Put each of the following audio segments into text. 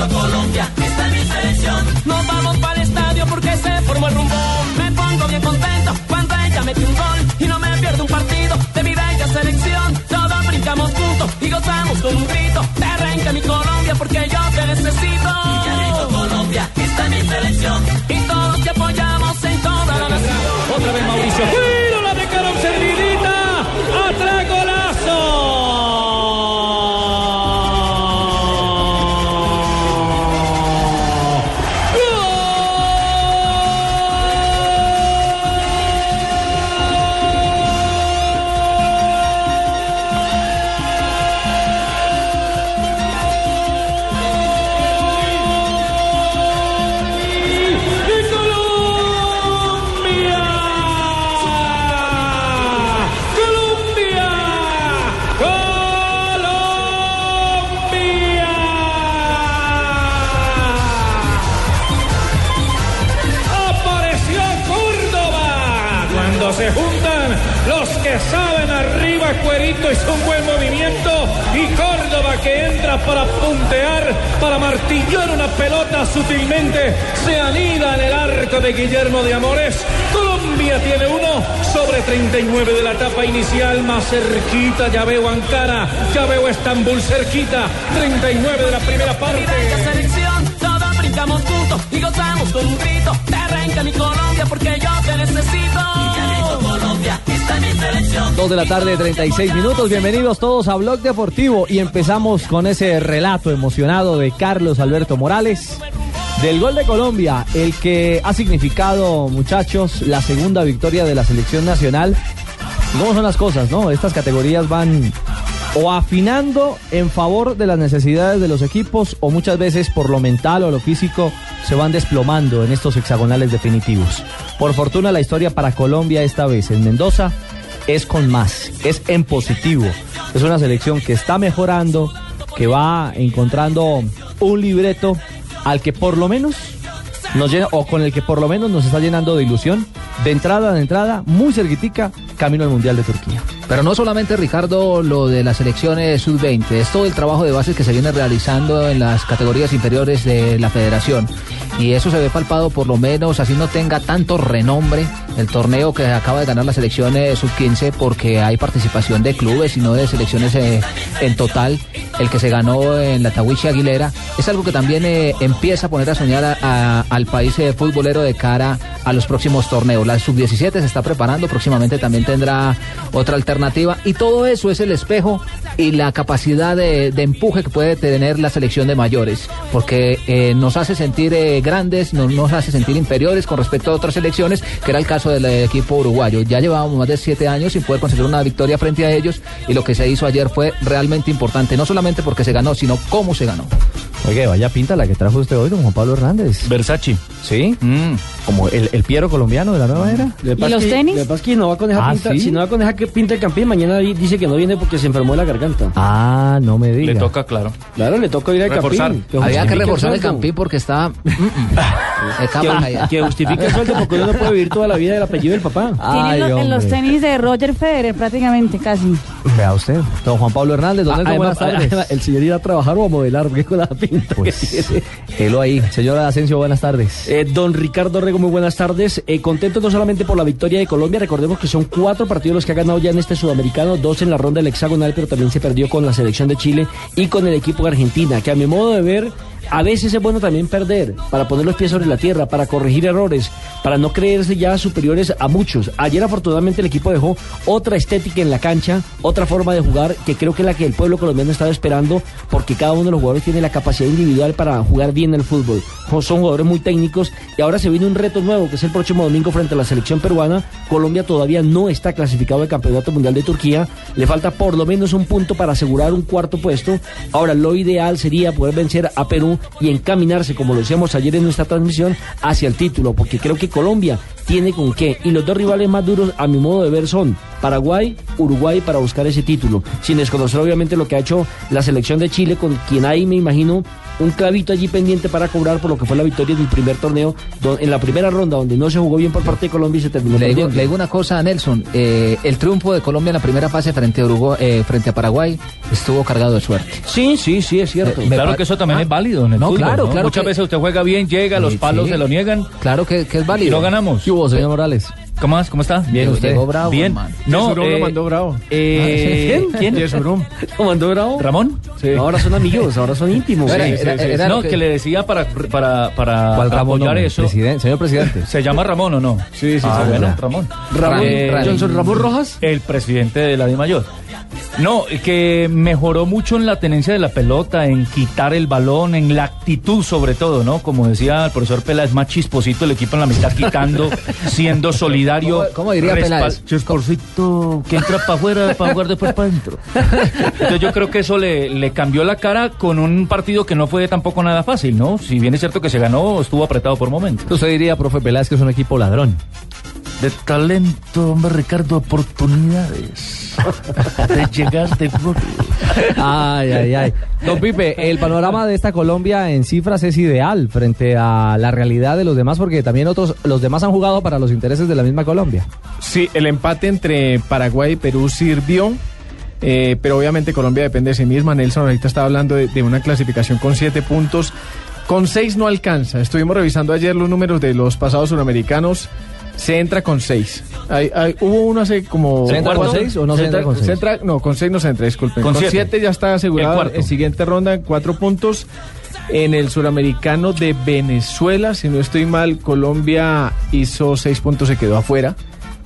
Grito Colombia, está en mi selección. Nos vamos para el estadio porque se formó el rumbón. Me pongo bien contento cuando ella mete un gol. Y no me pierdo un partido de mi bella selección. Todos brincamos juntos y gozamos con un grito. Te arranca mi Colombia porque yo te necesito. Grito Colombia, está en mi selección. Que entra para puntear, para martillar una pelota sutilmente, se anida en el arco de Guillermo de Amores. Colombia tiene uno sobre 39 de la etapa inicial, más cerquita, ya veo Ankara, ya veo Estambul cerquita, 39 de la primera parte. Todos brincamos juntos y gozamos con un grito. Te arranca mi Colombia porque yo te necesito. Y ya grito Colombia, Dos de la tarde, 36 minutos. Bienvenidos todos a Blog Deportivo y empezamos con ese relato emocionado de Carlos Alberto Morales del gol de Colombia, el que ha significado, muchachos, la segunda victoria de la selección nacional. ¿Y ¿Cómo son las cosas, no? Estas categorías van o afinando en favor de las necesidades de los equipos o muchas veces por lo mental o lo físico se van desplomando en estos hexagonales definitivos. Por fortuna la historia para Colombia esta vez en Mendoza es con más, es en positivo. Es una selección que está mejorando, que va encontrando un libreto al que por lo menos nos llena, o con el que por lo menos nos está llenando de ilusión, de entrada de entrada, muy cerquitica, camino al Mundial de Turquía. Pero no solamente, Ricardo, lo de las selecciones sub-20, es todo el trabajo de bases que se viene realizando en las categorías inferiores de la federación. Y eso se ve palpado, por lo menos, así no tenga tanto renombre el torneo que acaba de ganar la selección eh, sub-15, porque hay participación de clubes y no de selecciones eh, en total. El que se ganó en la Tawichi Aguilera es algo que también eh, empieza a poner a soñar a- al país eh, futbolero de cara a los próximos torneos. La sub-17 se está preparando, próximamente también tendrá otra alternativa y todo eso es el espejo y la capacidad de, de empuje que puede tener la selección de mayores, porque eh, nos hace sentir eh, grandes, no nos hace sentir inferiores con respecto a otras selecciones, que era el caso del equipo uruguayo. Ya llevábamos más de siete años sin poder conseguir una victoria frente a ellos y lo que se hizo ayer fue realmente importante, no solamente porque se ganó, sino cómo se ganó. Oye, vaya pinta la que trajo usted hoy, don Juan Pablo Hernández. Versace. ¿Sí? Como el, el Piero colombiano de la nueva era. Pasa los que- tenis? Lo que pasa es que no va con esa Ah, pinta. ¿sí? Si no va con esa que pinta el campín, mañana di- dice que no viene porque se enfermó de la garganta. Ah, no me diga. Le toca, claro. Claro, le toca ir al Reforzar. campín. Había que reforzar el campín porque está... mm, mm, Que, que justifique el sueldo porque uno no puede vivir toda la vida del apellido del papá. Ay, Tienen lo- en los tenis de Roger Federer prácticamente casi. Vea usted. Don Juan Pablo Hernández, don Ah, Nelson, buenas tardes. además, el señor irá a trabajar o a modelar, porque con la pinta Pues. Helo ahí. Señora Asensio, buenas tardes. Eh, don Ricardo Rego, muy buenas tardes. Eh, contento no solamente por la victoria de Colombia, recordemos que son cuatro partidos los que ha ganado ya en este sudamericano, dos en la ronda del hexagonal, pero también se perdió con la selección de Chile y con el equipo de Argentina, que a mi modo de ver A veces es bueno también perder, para poner los pies sobre la tierra, para corregir errores, para no creerse ya superiores a muchos. Ayer afortunadamente el equipo dejó otra estética en la cancha, otra forma de jugar que creo que es la que el pueblo colombiano estaba esperando, porque cada uno de los jugadores tiene la capacidad individual para jugar bien el fútbol. Son jugadores muy técnicos y ahora se viene un reto nuevo, que es el próximo domingo frente a la selección peruana. Colombia todavía no está clasificado al Campeonato Mundial de Turquía. Le falta por lo menos un punto para asegurar un cuarto puesto. Ahora, lo ideal sería poder vencer a Perú y encaminarse, como lo decíamos ayer en nuestra transmisión, hacia el título, porque creo que Colombia tiene con qué. Y los dos rivales más duros, a mi modo de ver, son Paraguay, Uruguay para buscar ese título. Sin desconocer, obviamente, lo que ha hecho la selección de Chile, con quien hay, me imagino, un clavito allí pendiente para cobrar por lo que fue la victoria del primer torneo, en la primera ronda, donde no se jugó bien por parte de Colombia y se terminó le digo, le digo una cosa a Nelson. eh, el triunfo de Colombia en la primera fase frente a, Uruguay, eh, frente a Paraguay estuvo cargado de suerte. Sí, sí, sí, es cierto. Eh, Claro que eso también Ah, es válido en el no, fútbol. claro, ¿no? claro Muchas que- veces usted juega bien, llega, los palos sí. se lo niegan Claro que, que es y válido. no ganamos. ¿Qué hubo, señor Morales? ¿Cómo más? ¿Cómo está? Bien, usted. Llegó bravo, Bien. hermano. No, Yesurum lo eh, mandó bravo. eh, ¿Quién? Yesurum. ¿Lo mandó bravo? ¿Ramón? No, ahora son amigos, ahora son íntimos. Era- Sí, era- sí, sí. era no, que... que- le decía para, para, para ¿Cuál Ramón? apoyar eso. Presidente, señor presidente. ¿Se llama Ramón o no? Sí, sí, Ah, sí, bueno. Ramón. Ramón, Eh, Johnson Ramón Rojas. El presidente de la DIMAYOR. No, que mejoró mucho en la tenencia de la pelota, en quitar el balón, en la actitud sobre todo, ¿no? Como decía el profesor Peláez, más chisposito el equipo en la mitad quitando, siendo solidario. ¿Cómo- cómo diría Peláez? Chisposito que entra para afuera para jugar después para adentro. Entonces yo creo que eso le, le cambió la cara con un partido que no fue tampoco nada fácil, ¿no? Si bien es cierto que se ganó, estuvo apretado por momentos. Usted diría, profe Peláez, que es un equipo ladrón. De talento, hombre, Ricardo, oportunidades. De llegar de Ay, ay, ay. Don Pipe, el panorama de esta Colombia en cifras es ideal frente a la realidad de los demás, porque también otros, los demás han jugado para los intereses de la misma Colombia. Sí, el empate entre Paraguay y Perú sirvió, eh, pero obviamente Colombia depende de sí misma. Nelson ahorita estaba hablando de, de una clasificación con siete puntos. Con seis no alcanza. Estuvimos revisando ayer los números de los pasados suramericanos. Se entra con seis. Hay- hay- hubo uno hace como... ¿Se entra con ¿cuánto? seis o no se entra con seis? se entra- no, con seis no se entra, disculpen. Con Con, siete. ya está asegurado en siguiente ronda, cuatro puntos. En el suramericano de Venezuela, si no estoy mal, Colombia hizo seis puntos, se quedó afuera.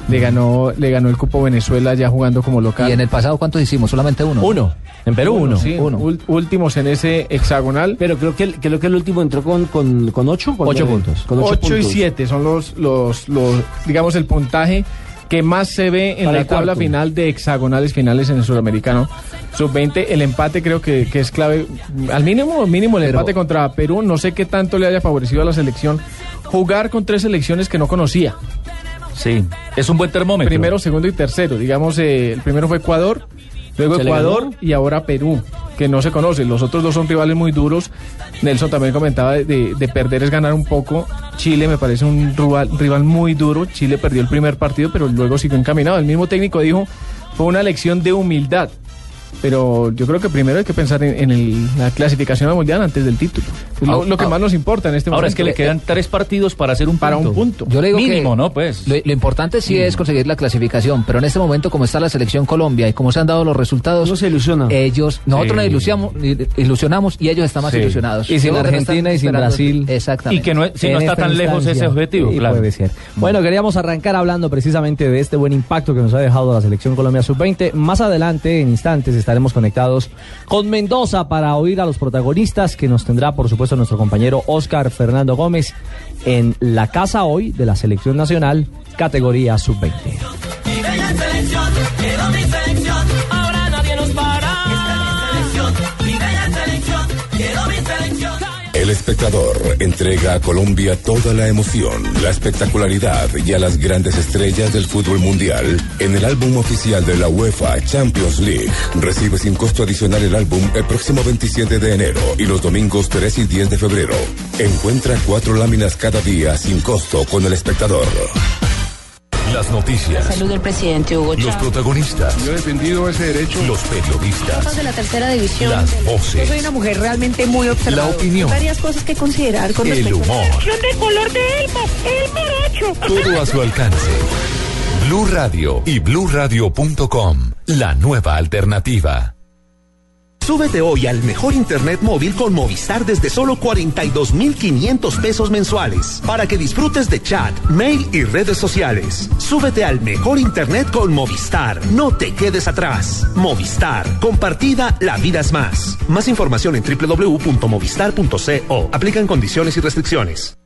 Le ganó, le ganó el cupo Venezuela ya jugando como local. Y en el pasado, ¿cuántos hicimos? Solamente uno. Uno. En Perú, uno. Sí, uno. últimos en ese hexagonal. Pero creo que, el- creo que el último entró con, con, con ocho. con Ocho puntos. Con ocho, 8 y. 7 son los, los, los, digamos, el puntaje que más se ve en Para la tabla cuarto. final de hexagonales finales en el sudamericano. Sub-20, el empate creo que, que es clave. Al mínimo, mínimo el Pero- empate contra Perú. No sé qué tanto le haya favorecido a la selección jugar con tres selecciones que no conocía. Sí, es un buen termómetro. Primero, segundo y tercero. Digamos, eh, el primero fue Ecuador, luego ¿Se le Ecuador y ahora Perú, que no se conoce. Los otros dos son rivales muy duros. Nelson también comentaba de, de- de perder es ganar un poco. Chile me parece un rival, rival muy duro. Chile perdió el primer partido, pero luego siguió encaminado. El mismo técnico dijo, fue una lección de humildad. Pero yo creo que primero hay que pensar en, en el- la clasificación al mundial antes del título. Es lo, Ah, lo que ah. más nos importa en este Ahora momento. es que le quedan tres partidos para hacer un para punto. un punto. Yo le digo Mínimo, que ¿no? Pues. Lo, lo importante sí es conseguir la clasificación, pero en este momento, como está la selección Colombia y como se han dado los resultados, Uno se ilusiona. ellos, nosotros Sí. nos ilusionamos, ilusionamos y ellos están más Sí. ilusionados. Y sin no Argentina y sin Brasil. Exactamente. Y que no, si no está tan lejos ese objetivo, Sí, claro. puede ser. Bueno, queríamos arrancar hablando precisamente de este buen impacto que nos ha dejado la selección Colombia Sub-20. Más adelante, en instantes, estaremos conectados con Mendoza para oír a los protagonistas que nos tendrá, por supuesto, nuestro compañero Oscar Fernando Gómez en la casa hoy de la selección nacional, categoría Sub-20. El espectador entrega a Colombia toda la emoción, la espectacularidad y a las grandes estrellas del fútbol mundial en el álbum oficial de la UEFA Champions League. Recibe sin costo adicional el álbum el próximo 27 de enero y los domingos 3 y 10 de febrero. Encuentra cuatro láminas cada día sin costo con el espectador. Las noticias. Salud del presidente Hugo Los Chávez. protagonistas. Yo he defendido ese derecho. Los periodistas. de la tercera división. Las voces. una mujer realmente muy La opinión. Varias cosas que considerar con El humor. de color de Elmo, el morocho. Todo a su alcance. Blue Radio y bluradio.com. La nueva alternativa. Súbete hoy al mejor internet móvil con Movistar desde solo 42,500 pesos mensuales para que disfrutes de chat, mail y redes sociales. Súbete al mejor internet con Movistar. No te quedes atrás. Movistar. Compartida, la vida es más. Más información en www.movistar.co. Aplican condiciones y restricciones.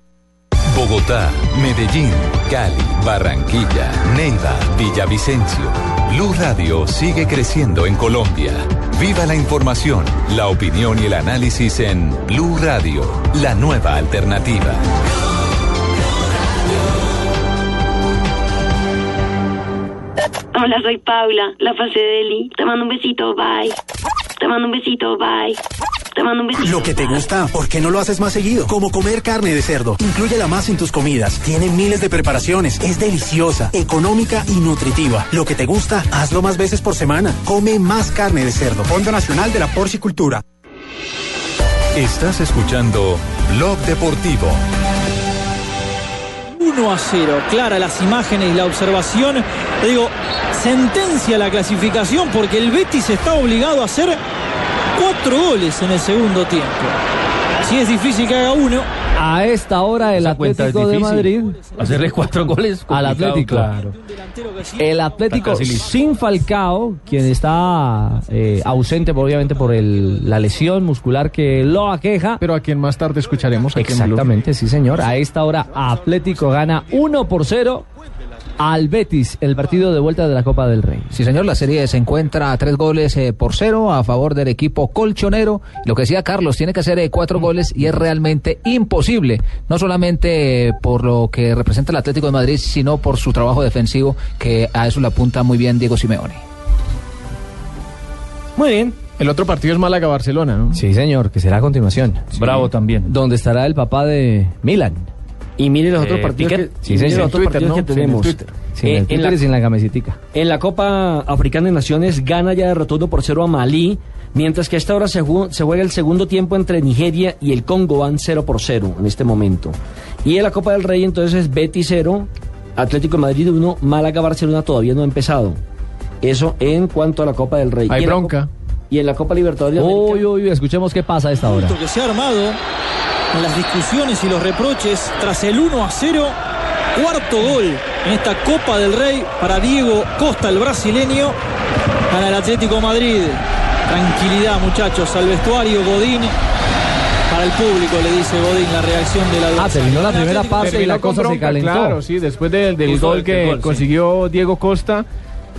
Bogotá, Medellín, Cali, Barranquilla, Neiva, Villavicencio. Blue Radio sigue creciendo en Colombia. Viva la información, la opinión y el análisis en Blue Radio, la nueva alternativa. Hola, soy Paula, la fase de Eli. Te mando un besito, bye. Te mando un besito, bye. Te mando un besito. Lo que te gusta, ¿por qué no lo haces más seguido? Como comer carne de cerdo. Inclúyela más en tus comidas. Tiene miles de preparaciones. Es deliciosa, económica y nutritiva. Lo que te gusta, hazlo más veces por semana. Come más carne de cerdo. Fondo Nacional de la Porcicultura. Estás escuchando Blog Deportivo. 1 a 0. Clara las imágenes y la observación. Te digo, sentencia la clasificación porque el Betis está obligado a hacer cuatro goles en el segundo tiempo. Si es difícil que haga uno. A esta hora el Atlético de. Madrid. Hacerle cuatro goles. Al Atlético. Claro. El Atlético sin Falcao, quien está eh, ausente obviamente por el- la lesión muscular que lo aqueja. Pero a quien más tarde escucharemos. Exactamente, sí señor. A esta hora Atlético gana 1 por 0 al Betis, el partido de vuelta de la Copa del Rey. Sí, señor, la serie se encuentra a tres goles eh, por cero a favor del equipo colchonero. Lo que decía Carlos, tiene que hacer eh, cuatro goles y es realmente imposible, no solamente eh, por lo que representa el Atlético de Madrid, sino por su trabajo defensivo, que a eso le apunta muy bien Diego Simeone. Muy bien. El otro partido es Málaga-Barcelona, ¿no? Sí, señor, que será a continuación. Bravo también. Donde estará el papá de Milan. Y mire los Eh, otros partidos Piqué. que, Sí, mire los otros Twitter, partidos ¿no? que tenemos. Twitter. Sin Eh, el en, la, y sin la camisetica. en la Copa Africana de Naciones, Ghana ya derrotó 1 por 0 a Malí, mientras que a esta hora se, ju- se juega el segundo tiempo entre Nigeria y el Congo, van 0 por 0 en este momento. Y en la Copa del Rey entonces es Betis 0, Atlético de Madrid 1, Málaga Barcelona todavía no ha empezado. Eso en cuanto a la Copa del Rey. Hay bronca. Y en la Copa Libertadores Uy, uy, uy, escuchemos qué pasa a esta hora. que se ha armado en las discusiones y los reproches tras el 1 a 0. Cuarto gol en esta Copa del Rey para Diego Costa, el brasileño, para el Atlético Madrid. Tranquilidad, muchachos, al vestuario Godín. Para el público le dice Godín la reacción de la Ah, terminó la primera parte y la cosa se calentó. Claro, sí, después del, del gol que sí. consiguió Diego Costa,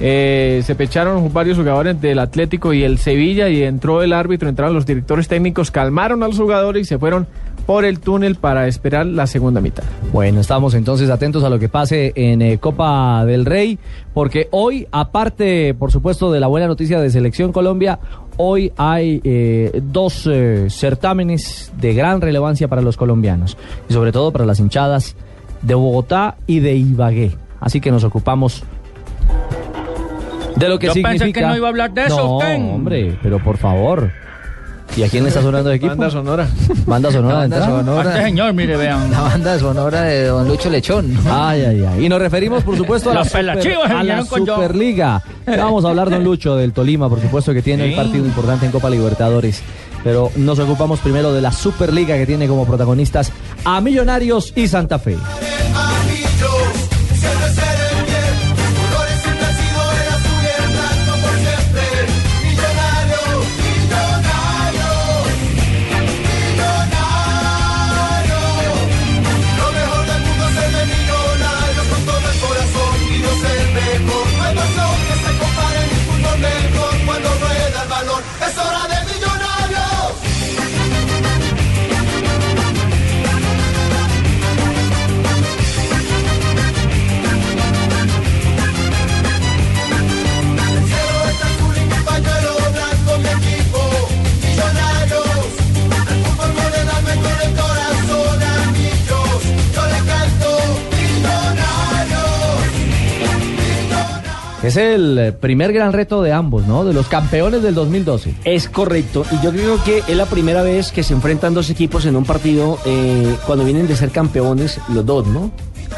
eh, se pecharon varios jugadores del Atlético y el Sevilla y entró el árbitro, entraron los directores técnicos, calmaron a los jugadores y se fueron por el túnel para esperar la segunda mitad. Bueno, estamos entonces atentos a lo que pase en eh, Copa del Rey, porque hoy, aparte, por supuesto, de la buena noticia de Selección Colombia, hoy hay eh, dos certámenes de gran relevancia para los colombianos, y sobre todo para las hinchadas de Bogotá y de Ibagué. Así que nos ocupamos de lo que Yo pensé significa... que no iba a hablar de eso, No, usted. hombre, pero por favor. ¿Y a quién le está sonando de equipo? Banda sonora. Banda sonora. La banda sonora. Este señor, mire, vean. La banda sonora de Don Lucho Lechón. Ay, ay, ay. Y nos referimos, por supuesto, a la, super- a la. Superliga. Vamos a hablar, don Lucho, del Tolima, por supuesto, que tiene Sí. un partido importante en Copa Libertadores. Pero nos ocupamos primero de la Superliga, que tiene como protagonistas a Millonarios y Santa Fe. Es el primer gran reto de ambos, ¿no? De los campeones del 2012. Es correcto, y yo creo que es la primera vez que se enfrentan dos equipos en un partido eh, cuando vienen de ser campeones los dos, ¿no?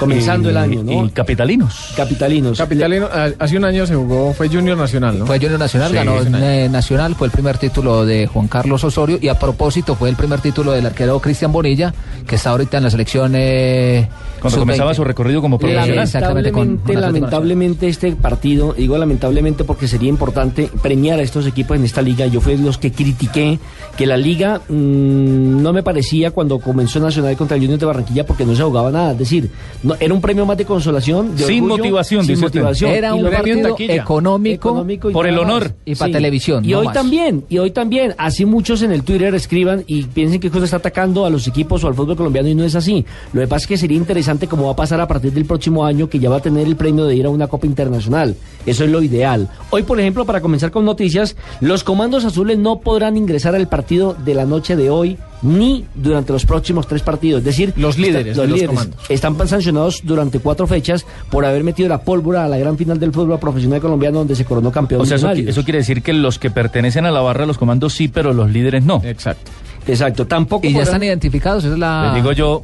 Comenzando el año, ¿no? Y capitalinos. Capitalinos. Capitalino, a- hace un año se jugó, fue Junior Nacional, ¿no? Fue Junior Nacional, Sí, ganó eh, Nacional, fue el primer título de Juan Carlos Osorio y a propósito fue el primer título del arquero Cristian Bonilla, que está ahorita en la selección. eh, Cuando sub-20. comenzaba su recorrido como profesional. Exactamente, con- Lamentablemente, con Nacional. lamentablemente este partido, digo lamentablemente porque sería importante premiar a estos equipos en esta liga. Yo fui de los que critiqué que la liga mm, no me parecía cuando comenzó Nacional contra el Junior de Barranquilla porque no se jugaba nada. Es decir, no, era un premio más de consolación. de Sin orgullo, motivación, sin dice usted. motivación. Era Y un partidos- económico, económico y por el honor. y para televisión. Y no hoy más. también, y hoy también. Así muchos en el Twitter escriban y piensen que cosa está atacando a los equipos o al fútbol colombiano y no es así. Lo que pasa es que sería interesante cómo va a pasar a partir del próximo año que ya va a tener el premio de ir a una Copa Internacional. Eso es lo ideal. Hoy, por ejemplo, para comenzar con noticias, los comandos azules no podrán ingresar al partido de la noche de hoy ni durante los próximos tres partidos. Es decir, Los líderes está- de los comandos. están sancionados durante cuatro fechas por haber metido la pólvora a la gran final del fútbol profesional colombiano donde se coronó campeón. O sea, eso, eso quiere decir que los que pertenecen a la barra de los comandos sí, pero los líderes no. Exacto. Exacto, tampoco Y ya están identificados, esa es la... Les digo yo,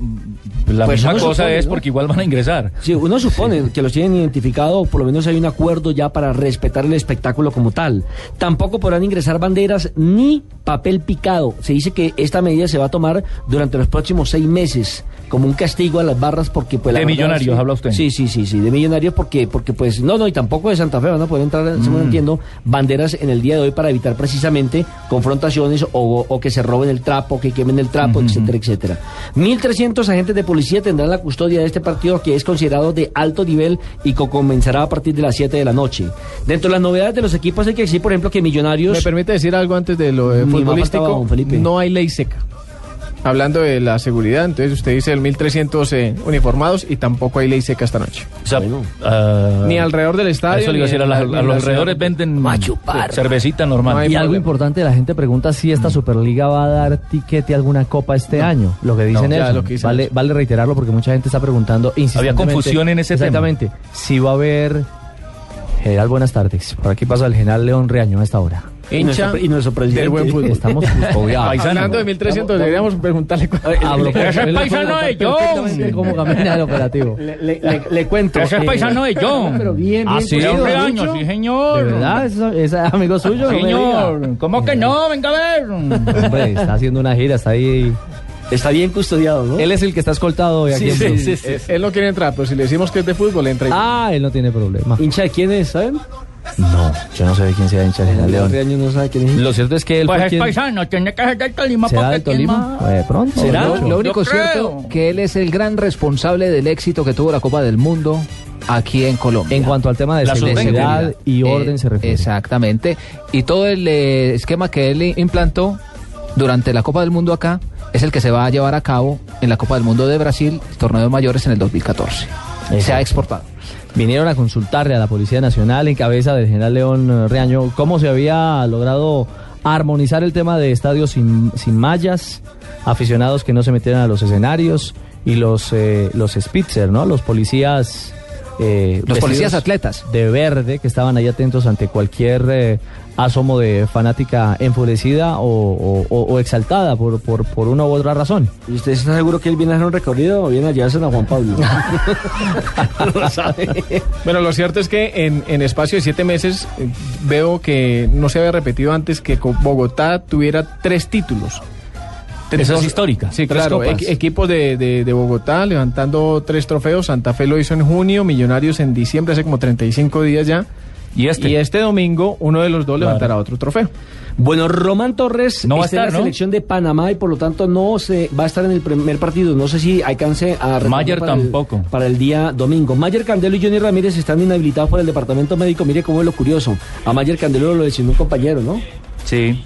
la Pues misma cosa supone, es ¿no? porque igual van a ingresar. Sí, uno supone que los tienen identificado o por lo menos hay un acuerdo ya para respetar el espectáculo como tal. Tampoco podrán ingresar banderas ni papel picado. Se dice que esta medida se va a tomar durante los próximos seis meses como un castigo a las barras porque pues la De millonarios, habla usted. Sí, sí, sí, sí, de millonarios porque porque pues no, no y tampoco de Santa Fe van a poder entrar, Mm. según entiendo, banderas en el día de hoy para evitar precisamente confrontaciones o, o que se roben el trapo, que quemen el trapo, etcétera, etcétera. 1.300 agentes de policía tendrán la custodia de este partido que es considerado de alto nivel y que comenzará a partir de las 7 de la noche. Dentro de las novedades de los equipos hay que decir, por ejemplo, que Millonarios... ¿Me permite decir algo antes de lo de faltaba, futbolístico? don Felipe. No hay ley seca. Hablando de la seguridad, entonces usted dice el 1300 eh, uniformados y tampoco hay ley seca esta noche. O sea, ah, Ni alrededor del estadio. Eso le iba a decir, a, la- los alrededores venden chupar. cervecita No normal. Y algo importante, la gente pregunta si esta Superliga va a dar tiquete a alguna copa este año. Lo que dicen No, lo que vale, vale reiterarlo porque mucha gente está preguntando insistentemente. confusión en ese tema. Exactamente. Si va a haber... General, buenas tardes. Por aquí pasa el general León Reaño a esta hora. Y nuestro, Hincha y nuestro presidente. del buen fútbol. Estamos custodiados. Paisano. Hablando de 1300, deberíamos preguntarle. Ese es paisano de John. cómo camina el operativo. le, cuento. Ese es eh, paisano de John. Pero bien, Ah, bien. sí, De cuidado, un don reaño, Lucho. sí, señor. ¿De verdad? ¿Es, amigo suyo? Señor, ¿cómo que no? Venga a ver. Hombre, está haciendo una gira, está ahí. Está bien custodiado, ¿no? Él es el que está escoltado hoy aquí Sí, en sí, sí, sí. Él no quiere entrar, pero si le decimos que es de fútbol, entra. y- Ah, él no tiene problema. ¿Hincha de quién es, saben? No, yo no sé de quién sea hincha de General León. León. no sabe quién es. Lo cierto es que él Pues fue es quien... paisano, tiene que ser del Tolima. ¿Será porque del ¿quién Tolima? más? De pronto. ¿Será? Lo- único Yo cierto creo. que él es el gran responsable del éxito que tuvo la Copa del Mundo aquí en Colombia. En cuanto al tema de La seguridad y Eh, orden se refiere. Exactamente. Y todo el eh, esquema que él implantó durante la Copa del Mundo acá es el que se va a llevar a cabo en la Copa del Mundo de Brasil, torneo de mayores en el 2014. Se ha Exacto. exportado. Vinieron a consultarle a la Policía Nacional en cabeza del general León eh, Reaño cómo se había logrado armonizar el tema de estadios sin, sin mallas, aficionados que no se metieran a los escenarios y los, eh, los Spitzer, ¿no? Los policías... eh, Los policías atletas. de verde que estaban ahí atentos ante cualquier eh, asomo de fanática enfurecida o, o- o- o exaltada por, por, por una u otra razón. ¿Y usted está seguro que él viene a hacer un recorrido o viene a llevarse a Juan Pablo? no lo sabe. Bueno, lo cierto es que en, en espacio de siete meses eh, veo que no se había repetido antes que Bogotá tuviera tres títulos. Esa es histórica. Sí, Tres claro. copas. equi- equipos de, de- de Bogotá levantando tres trofeos. Santa Fe lo hizo en junio, Millonarios en diciembre, hace como 35 días ya. Y este. Y este domingo uno de los dos levantará otro trofeo. Bueno, Román Torres No va a está en estar, la ¿no? selección de Panamá y por lo tanto no se va a estar en el primer partido. No sé si alcance a Mayer para el- tampoco. para el día domingo. Mayer Candelo y Johnny Ramírez están inhabilitados por el departamento médico. Mire cómo es lo curioso. A Mayer Candelo lo lesionó un compañero, ¿no? Sí.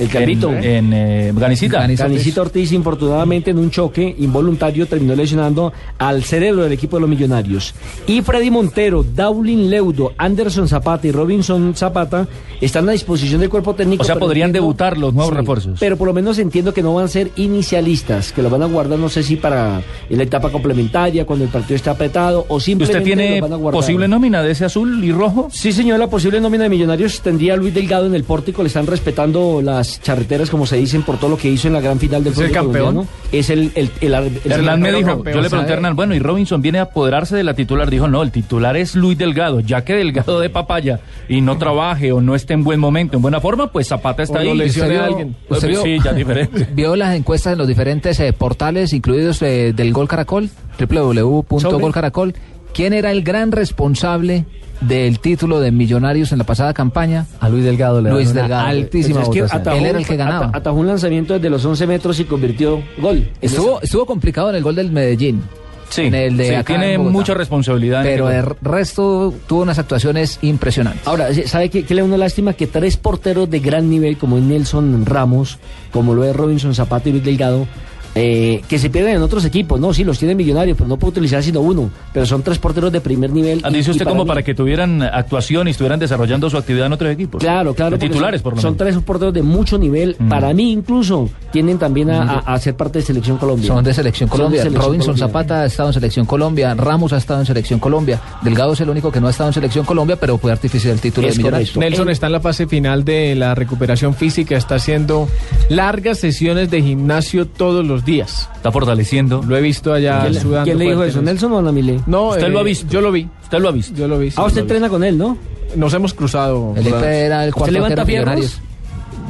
El Carlito. En, en eh, Ganicita. Ganicita. Canicita Ortiz, infortunadamente, en un choque involuntario terminó lesionando al cerebro del equipo de los millonarios. Y Freddy Montero, Daulin Leudo, Anderson Zapata y Robinson Zapata están a disposición del cuerpo técnico. O sea, podrían entiendo- debutar los nuevos Sí, refuerzos. Pero por lo menos entiendo que no van a ser inicialistas, que lo van a guardar, no sé si para la etapa complementaria, cuando el partido está apretado, o simplemente ¿Usted tiene van a guardar. posible nómina de ese azul y rojo? Sí, señor, la posible nómina de Millonarios tendría a Luis Delgado en el pórtico, le están respetando las las charreteras, como se dicen, por todo lo que hizo en la gran final del ¿Es el fútbol campeón? colombiano. Es el, el, el, el- el- Hernán me dijo, campeón, yo le pregunté a. Hernán, bueno, y Robinson viene a apoderarse de la titular. Dijo, no, el titular es Luis Delgado. Ya que Delgado de papaya y no trabaje o no esté en buen momento, en buena forma, pues Zapata está O lo ahí. lesione ¿Usted a vio? alguien. Pues, ¿Usted vio? sí, ya diferente. ¿Vio las encuestas en los diferentes eh, portales, incluidos eh, del Gol Caracol? www.golcaracol. ¿Quién era el gran responsable del título de Millonarios en la pasada campaña? A Luis Delgado le Luis Delgado. altísima Pues es que atajó, Él era el que ganaba. ata- atajó un lanzamiento desde los 11 metros y convirtió gol. Estuvo, estuvo complicado en el gol del Medellín. Sí, en el de sí, tiene mucha responsabilidad. Pero el resto tuvo unas actuaciones impresionantes. Ahora, ¿sabe qué, qué le da una lástima? Que tres porteros de gran nivel, como es Nelson Ramos, como lo es Robinson Zapata y Luis Delgado, eh, que se pierden en otros equipos. No, sí, los tiene millonarios, pero no puede utilizar sino uno. Pero son tres porteros de primer nivel. Ah, y- Dice y usted como mí- para que tuvieran actuación y estuvieran desarrollando su actividad en otros equipos. Claro, claro. De titulares, son, por lo Son menos. tres porteros de mucho nivel. Mm. Para mí, incluso, tienen también a, a- a ser parte de Selección Colombia. Son de Selección de Colombia. Selección Robinson Colombia. Zapata ha estado en Selección Colombia. Ramos ha estado en Selección Colombia. Delgado es el único que no ha estado en Selección Colombia, pero fue artificial el título Es de Millonarios. correcto. Nelson está en la fase final de la recuperación física, está haciendo largas sesiones de gimnasio todos los días. Está fortaleciendo. Lo he visto allá ¿Quién, le- sudando. quién le dijo eso? ¿Nelson o Ana Milé? No, Usted lo eh, ha visto. Yo lo vi. Usted lo ha visto. Yo lo vi. sí, Ah, usted entrena con él, ¿no? Nos hemos cruzado. El Ipe era el cuarto levanta? Millonarios.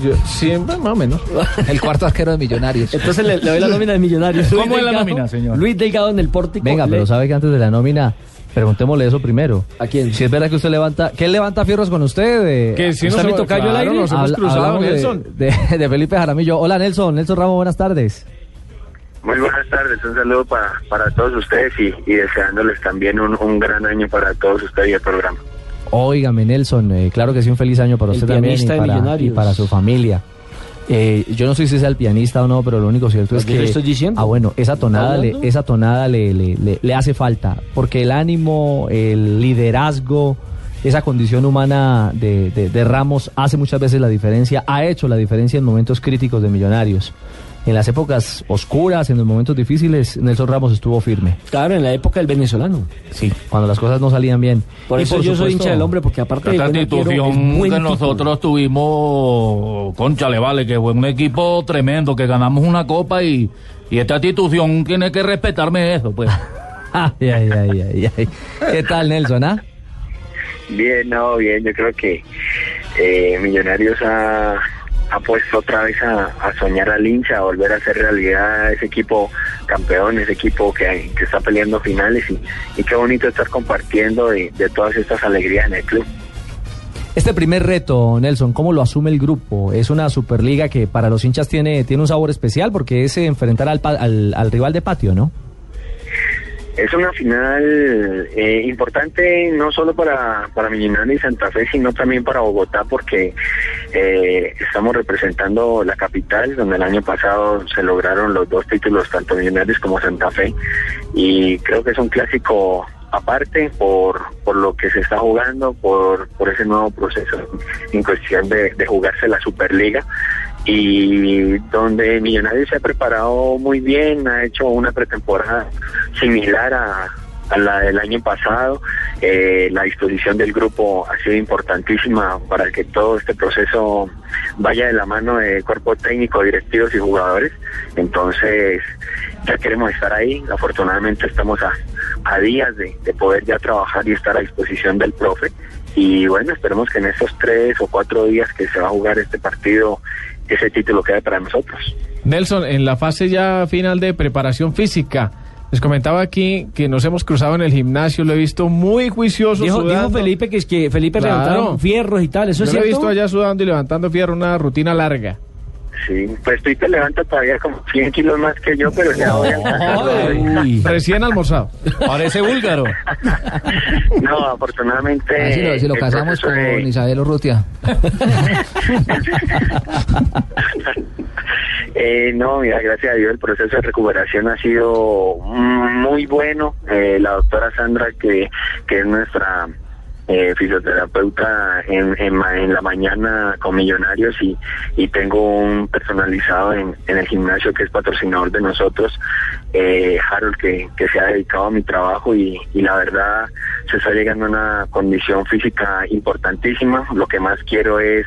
Yo- siempre, más o menos. El cuarto arquero de Millonarios. Entonces le, le doy la nómina de Millonarios. ¿Cómo es la nómina, señor? Luis Delgado en el pórtico. Venga, Le- pero sabe que antes de la nómina, preguntémosle eso primero. ¿A quién? Si es verdad que usted levanta, ¿qué levanta fierros con usted? Eh, Que si ¿Está nos mi hemos- tocayo al claro, aire? nos hemos habla- cruzado, de- Nelson. De, de Felipe Jaramillo. Hola Nelson, Nelson Ramos, buenas tardes. Muy buenas tardes, un saludo para, para todos ustedes y, y deseándoles también un, un gran año para todos ustedes y el programa. Óigame Nelson, eh, claro que sí, un feliz año para El usted también y para, Millonarios. y para su familia. Eh, yo no sé si sea el pianista o no, pero lo único cierto es yo que... le estoy diciendo. Ah, bueno, esa tonada, le, esa tonada le, le, le- le hace falta, porque el ánimo, el liderazgo, esa condición humana de, de- de Ramos hace muchas veces la diferencia, ha hecho la diferencia en momentos críticos de Millonarios. En las épocas oscuras, en los momentos difíciles, Nelson Ramos estuvo firme. Claro, en la época del venezolano. Sí, cuando las cosas no salían bien. Por Y eso yo soy hincha del hombre, porque aparte de Esta buen que tipo. nosotros tuvimos, conchale, vale, que fue un equipo tremendo, que ganamos una copa y, y esta institución tiene que respetarme eso, pues. Ay, ay, ay, ay, ay. ¿Qué tal, Nelson? ah? Bien, no, bien, yo creo que eh, Millonarios ha, ha puesto otra vez a, a soñar al hincha, a volver a hacer realidad ese equipo campeón, ese equipo que, que está peleando finales y, y qué bonito estar compartiendo de, de todas estas alegrías en el club. Este primer reto, Nelson, ¿cómo lo asume el grupo? Es una Superliga que para los hinchas tiene, tiene un sabor especial porque es enfrentar al, al, al rival de patio, ¿no? Es una final eh, importante no solo para, para Millonarios y Santa Fe, sino también para Bogotá, porque eh, estamos representando la capital, donde el año pasado se lograron los dos títulos, tanto Millonarios como Santa Fe, y creo que es un clásico aparte por, por lo que se está jugando, por, por ese nuevo proceso en cuestión de, de jugarse la Superliga y donde Millonarios se ha preparado muy bien, ha hecho una pretemporada similar a, a la del año pasado. Eh, la disposición del grupo ha sido importantísima para que todo este proceso vaya de la mano de cuerpo técnico, directivos y jugadores. Entonces, ya queremos estar ahí. Afortunadamente estamos a, a días de, de poder ya trabajar y estar a disposición del profe. Y bueno, esperemos que en estos tres o cuatro días que se va a jugar este partido, ese título quede para nosotros. Nelson, en la fase ya final de preparación física, les comentaba aquí que nos hemos cruzado en el gimnasio, lo he visto muy juicioso. Dijo, dijo. Felipe que es que Felipe Claro. levantaron fierros y tal, ¿eso es Yo lo he cierto? visto allá sudando y levantando fierro, una rutina larga. Sí, pues tú te levantas todavía como 100 kilos más que yo, pero ya voy a. Uy, Recién almorzado. Parece búlgaro. No, afortunadamente. A ver si lo, si lo el casamos con de- Isabel Urrutia. Eh, no, mira, gracias a Dios el proceso de recuperación ha sido muy bueno. Eh, la doctora Sandra, que, que es nuestra eh, fisioterapeuta en, en, la mañana con Millonarios y, y tengo un personalizado en, en el gimnasio que es patrocinador de nosotros, eh, Harold, que, que se ha dedicado a mi trabajo y, y la verdad se está llegando a una condición física importantísima. Lo que más quiero es,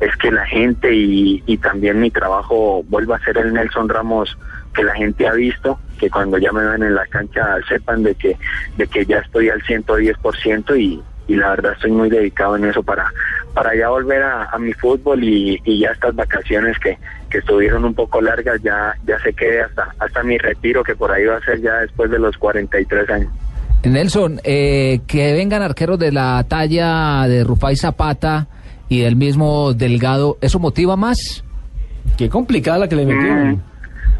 es que la gente y, y también mi trabajo vuelva a ser el Nelson Ramos que la gente ha visto, que cuando ya me ven en la cancha sepan de que, de que ya estoy al 110% y, y la verdad estoy muy dedicado en eso para, para ya volver a, a mi fútbol y, y ya estas vacaciones que, que estuvieron un poco largas, ya, ya sé que hasta, hasta mi retiro, que por ahí va a ser ya después de los 43 años. Nelson, eh, que vengan arqueros de la talla de Rufai Zapata y del mismo Delgado, ¿eso motiva más? Qué complicada la que le metieron.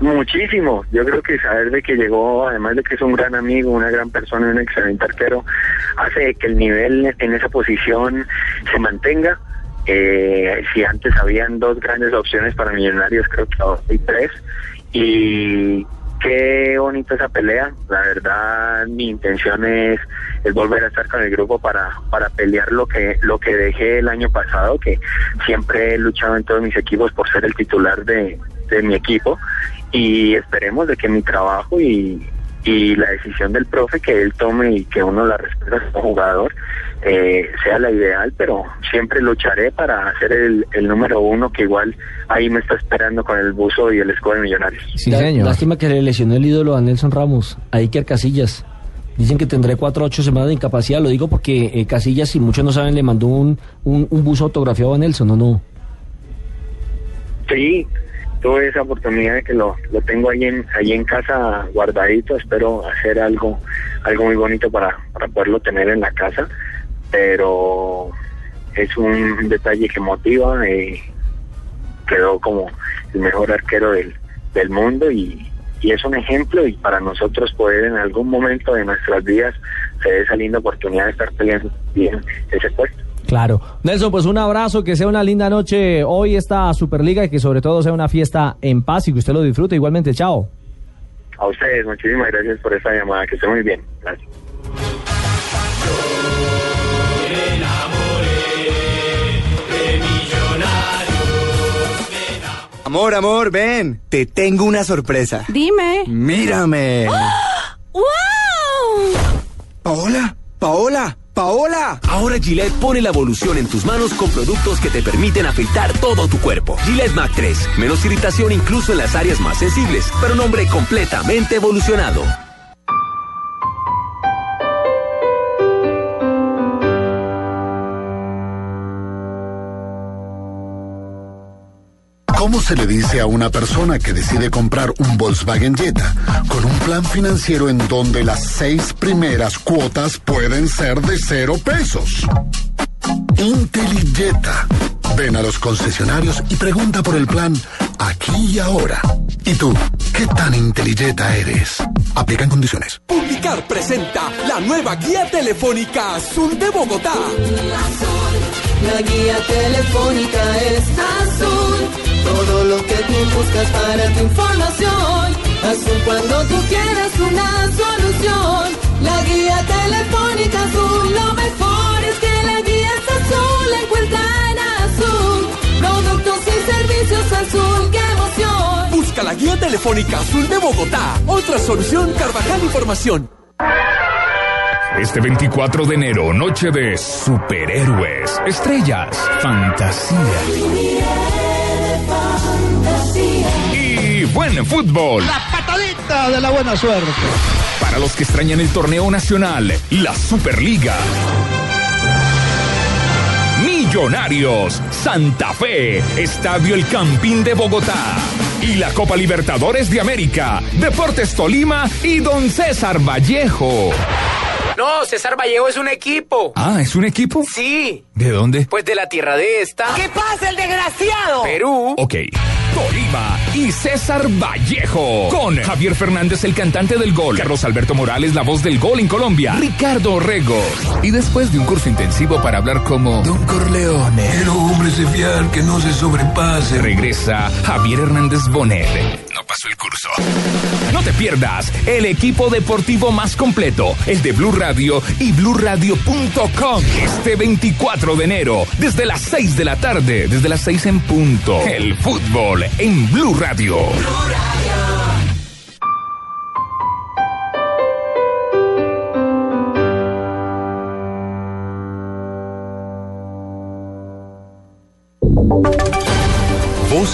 Muchísimo. Yo creo que saber de que llegó, además de que es un gran amigo, una gran persona, un excelente arquero, hace que el nivel en esa posición se mantenga. Eh, si antes habían dos grandes opciones para Millonarios, creo que ahora hay tres. Y qué bonita esa pelea. La verdad, mi intención es, es volver a estar con el grupo para, para pelear lo que, lo que dejé el año pasado, que siempre he luchado en todos mis equipos por ser el titular de, de mi equipo y esperemos de que mi trabajo y, y la decisión del profe que él tome y que uno la respeta como jugador eh, sea la ideal, pero siempre lucharé para ser el, el número uno que igual ahí me está esperando con el buzo y el escudo de millonarios. Lá- Lástima que le lesionó el ídolo a Nelson Ramos, a Iker Casillas. Dicen que tendré cuatro o ocho semanas de incapacidad. Lo digo porque eh, Casillas, si muchos no saben, le mandó un, un, un buzo autografiado a Nelson, ¿no? no. Sí, tuve esa oportunidad de que lo, lo tengo ahí en, ahí en casa guardadito, espero hacer algo, algo muy bonito para, para poderlo tener en la casa, pero es un detalle que motiva, quedó como el mejor arquero del, del mundo y, y es un ejemplo y para nosotros poder en algún momento de nuestras vidas se dé esa linda oportunidad de estar peleando bien ese puesto. Claro. Nelson, pues un abrazo, que sea una linda noche hoy esta Superliga y que sobre todo sea una fiesta en paz y que usted lo disfrute igualmente. Chao. A ustedes, muchísimas gracias por esta llamada, que esté muy bien. Gracias. Amor, amor, ven. Te tengo una sorpresa. Dime. Mírame. ¡Wow! Paola, Paola, Paola. Ahora Gillette pone la evolución en tus manos con productos que te permiten afeitar todo tu cuerpo. Gillette Mac 3, menos irritación incluso en las áreas más sensibles, pero un hombre completamente evolucionado. ¿Cómo se le dice a una persona que decide comprar un Volkswagen Jetta con un plan financiero en donde las seis primeras cuotas pueden ser de cero pesos? Intelijeta. Ven a los concesionarios y pregunta por el plan aquí y ahora. ¿Y tú, qué tan inteligeta eres? Aplican condiciones. Publicar presenta la nueva guía telefónica Azul de Bogotá. La guía telefónica es azul. Todo lo que tú buscas para tu información. Azul cuando tú quieras una solución. La guía telefónica azul. Lo mejor es que la guía es azul. La encuentra en azul. Productos y servicios azul. ¡Qué emoción! Busca la guía telefónica Azul de Bogotá. Otra solución Carvajal Información. Este 24 de enero, noche de superhéroes, estrellas, fantasía buen fútbol. La patadita de la buena suerte. Para los que extrañan el torneo nacional, la Superliga. Millonarios, Santa Fe, Estadio El Campín de Bogotá. Y la Copa Libertadores de América, Deportes Tolima y Don César Vallejo. No, César Vallejo es un equipo. Ah, ¿es un equipo? Sí. ¿De dónde? Pues de la tierra de esta. ¿Qué pasa, el desgraciado? Perú. Ok. Tolima y César Vallejo. Con Javier Fernández, el cantante del gol. Carlos Alberto Morales, la voz del gol en Colombia. Ricardo Orrego. Y después de un curso intensivo para hablar como Don Corleone. Quiero hombre se fiar, que no se sobrepase. Regresa Javier Hernández Bonet. No pasó el curso. No te pierdas el equipo deportivo más completo, el de Blue Radio y bluradio.com. Este 24 de enero, desde las 6 de la tarde, desde las 6 en punto. El fútbol en Blue Radio.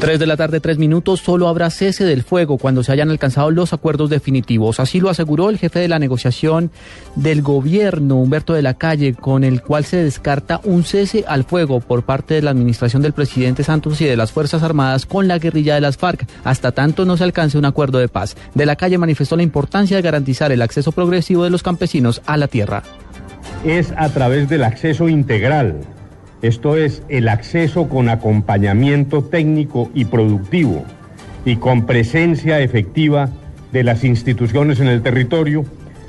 3 de la tarde, 3 minutos, solo habrá cese del fuego cuando se hayan alcanzado los acuerdos definitivos. Así lo aseguró el jefe de la negociación del gobierno, Humberto de la Calle, con el cual se descarta un cese al fuego por parte de la administración del presidente Santos y de las Fuerzas Armadas con la guerrilla de las FARC, hasta tanto no se alcance un acuerdo de paz. De la Calle manifestó la importancia de garantizar el acceso progresivo de los campesinos a la tierra. Es a través del acceso integral esto es el acceso con acompañamiento técnico y productivo y con presencia efectiva de las instituciones en el territorio,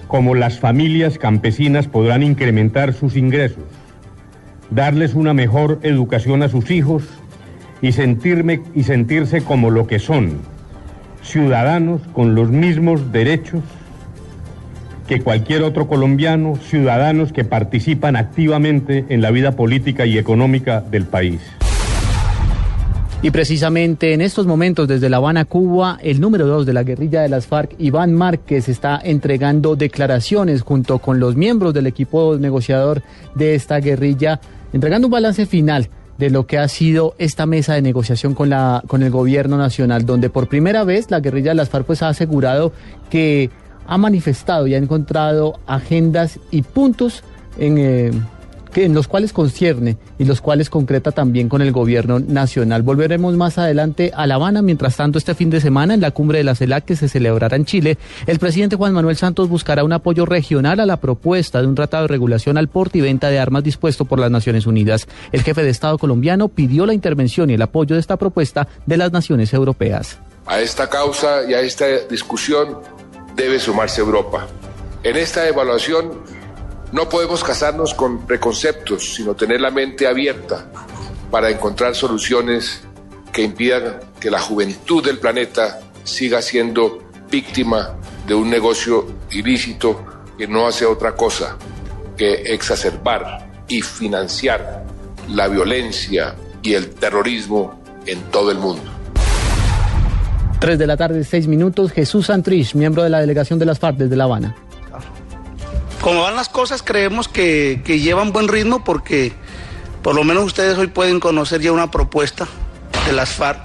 como las familias campesinas podrán incrementar sus ingresos, darles una mejor educación a sus hijos y, sentirme, y sentirse como lo que son, ciudadanos con los mismos derechos que cualquier otro colombiano, ciudadanos que participan activamente en la vida política y económica del país. Y precisamente en estos momentos, desde La Habana, Cuba, el número dos de la guerrilla de las FARC, Iván Márquez, está entregando declaraciones junto con los miembros del equipo negociador de esta guerrilla, entregando un balance final de lo que ha sido esta mesa de negociación con, la, con el gobierno nacional, donde por primera vez la guerrilla de las FARC pues, ha asegurado que ha manifestado y ha encontrado agendas y puntos en, eh, en los cuales concierne y los cuales concreta también con el gobierno nacional. Volveremos más adelante a La Habana. Mientras tanto, este fin de semana, en la cumbre de la CELAC que se celebrará en Chile, el presidente Juan Manuel Santos buscará un apoyo regional a la propuesta de un tratado de regulación al porte y venta de armas dispuesto por las Naciones Unidas. El jefe de Estado colombiano pidió la intervención y el apoyo de esta propuesta de las naciones europeas. A esta causa y a esta discusión debe sumarse Europa. En esta evaluación no podemos casarnos con preconceptos, sino tener la mente abierta para encontrar soluciones que impidan que la juventud del planeta siga siendo víctima de un negocio ilícito que no hace otra cosa que exacerbar y financiar la violencia y el terrorismo en todo el mundo. 3 de la tarde, 6 minutos. Jesús Santrich, miembro de la delegación de las FARC desde La Habana. Como van las cosas, creemos que, que llevan buen ritmo porque por lo menos ustedes hoy pueden conocer ya una propuesta de las FARC,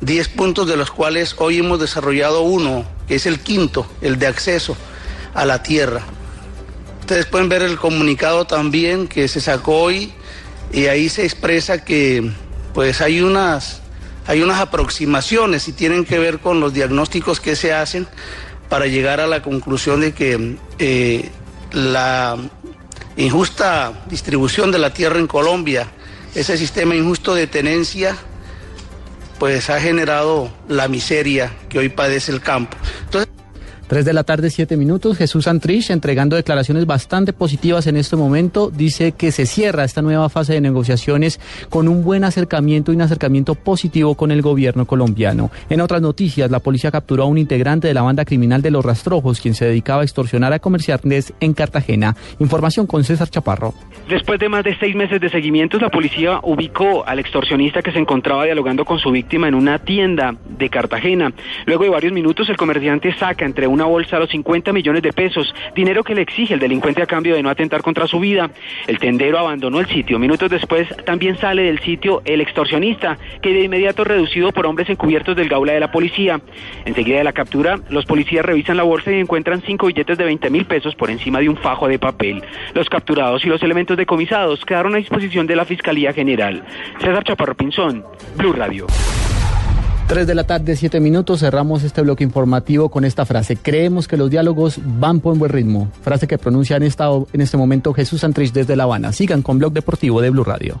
10 puntos de los cuales hoy hemos desarrollado uno, que es el quinto, el de acceso a la tierra. Ustedes pueden ver el comunicado también que se sacó hoy y ahí se expresa que pues hay unas hay unas aproximaciones y tienen que ver con los diagnósticos que se hacen para llegar a la conclusión de que eh, la injusta distribución de la tierra en Colombia, ese sistema injusto de tenencia, pues ha generado la miseria que hoy padece el campo. 3 de la tarde, 7 minutos. Jesús Antrich, entregando declaraciones bastante positivas en este momento, dice que se cierra esta nueva fase de negociaciones con un buen acercamiento y un acercamiento positivo con el gobierno colombiano. En otras noticias, la policía capturó a un integrante de la banda criminal de los Rastrojos, quien se dedicaba a extorsionar a comerciantes en Cartagena. Información con César Chaparro. Después de más de seis meses de seguimientos, la policía ubicó al extorsionista que se encontraba dialogando con su víctima en una tienda de Cartagena. Luego de varios minutos, el comerciante saca entre una bolsa los 50 millones de pesos, dinero que le exige el delincuente a cambio de no atentar contra su vida. El tendero abandonó el sitio. Minutos después, también sale del sitio el extorsionista, que de inmediato reducido por hombres encubiertos del gaula de la policía. Enseguida de la captura, los policías revisan la bolsa y encuentran cinco billetes de 20 mil pesos por encima de un fajo de papel. Los capturados y los elementos decomisados quedaron a disposición de la Fiscalía General. César Chaparro Pinzón, Blue Radio. 3 de la tarde, 7 minutos. Cerramos este bloque informativo con esta frase. Creemos que los diálogos van por un buen ritmo. Frase que pronuncia en, esta, en este momento Jesús Santrich desde La Habana. Sigan con Blog Deportivo de Blue Radio.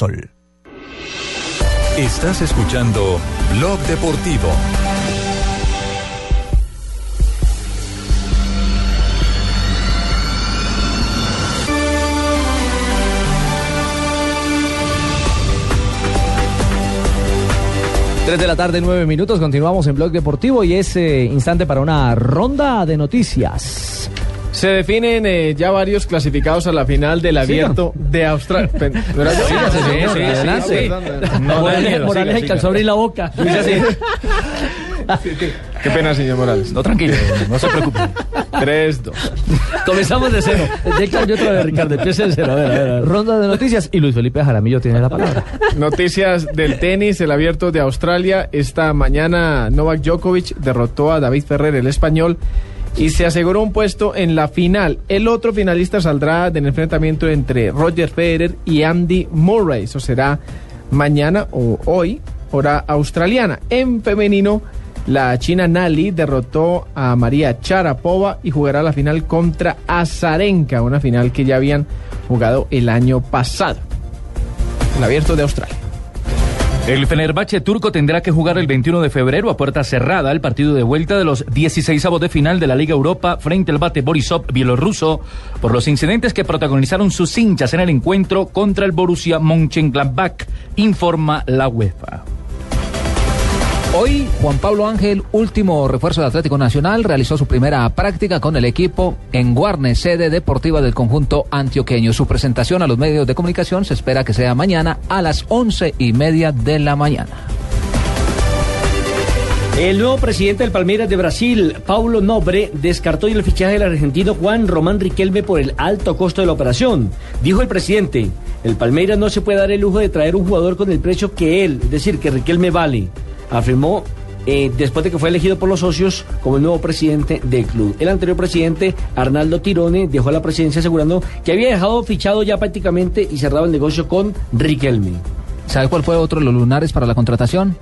Estás escuchando Blog Deportivo. Tres de la tarde, nueve minutos. Continuamos en Blog Deportivo y es eh, instante para una ronda de noticias. Se definen eh, ya varios clasificados a la final del abierto de Australia. Sí, sí, sí, adelante. sí, perdón. No, Morales- Daniel, Morales siga, alcanzó a abrir la boca. Qué pena, señor Morales. No, tranquilo, no se preocupe. 3, 2. Comenzamos de cero. De cambio otra vez, Ricardo. Empieza de cero. A ver, a ver, a ver. Ronda de noticias y Luis Felipe Jaramillo tiene la palabra. Noticias del tenis, el abierto de Australia. Esta mañana Novak Djokovic derrotó a David Ferrer, el español, y se aseguró un puesto en la final. El otro finalista saldrá del enfrentamiento entre Roger Federer y Andy Murray. Eso será mañana o hoy, hora australiana. En femenino, la china Nali derrotó a María Charapova y jugará la final contra Azarenka, una final que ya habían jugado el año pasado. El abierto de Australia. El Fenerbahce turco tendrá que jugar el 21 de febrero a puerta cerrada el partido de vuelta de los 16 avos de final de la Liga Europa frente al bate Borisov bielorruso por los incidentes que protagonizaron sus hinchas en el encuentro contra el Borussia Mönchengladbach, informa la UEFA. Hoy, Juan Pablo Ángel, último refuerzo de Atlético Nacional, realizó su primera práctica con el equipo en Guarne, sede deportiva del conjunto antioqueño. Su presentación a los medios de comunicación se espera que sea mañana a las once y media de la mañana. El nuevo presidente del Palmeiras de Brasil, Paulo Nobre, descartó el fichaje del argentino Juan Román Riquelme por el alto costo de la operación. Dijo el presidente, el Palmeiras no se puede dar el lujo de traer un jugador con el precio que él, es decir, que Riquelme vale, afirmó eh, después de que fue elegido por los socios como el nuevo presidente del club. El anterior presidente, Arnaldo Tirone, dejó la presidencia asegurando que había dejado fichado ya prácticamente y cerrado el negocio con Riquelme. ¿Sabe cuál fue otro de los lunares para la contratación?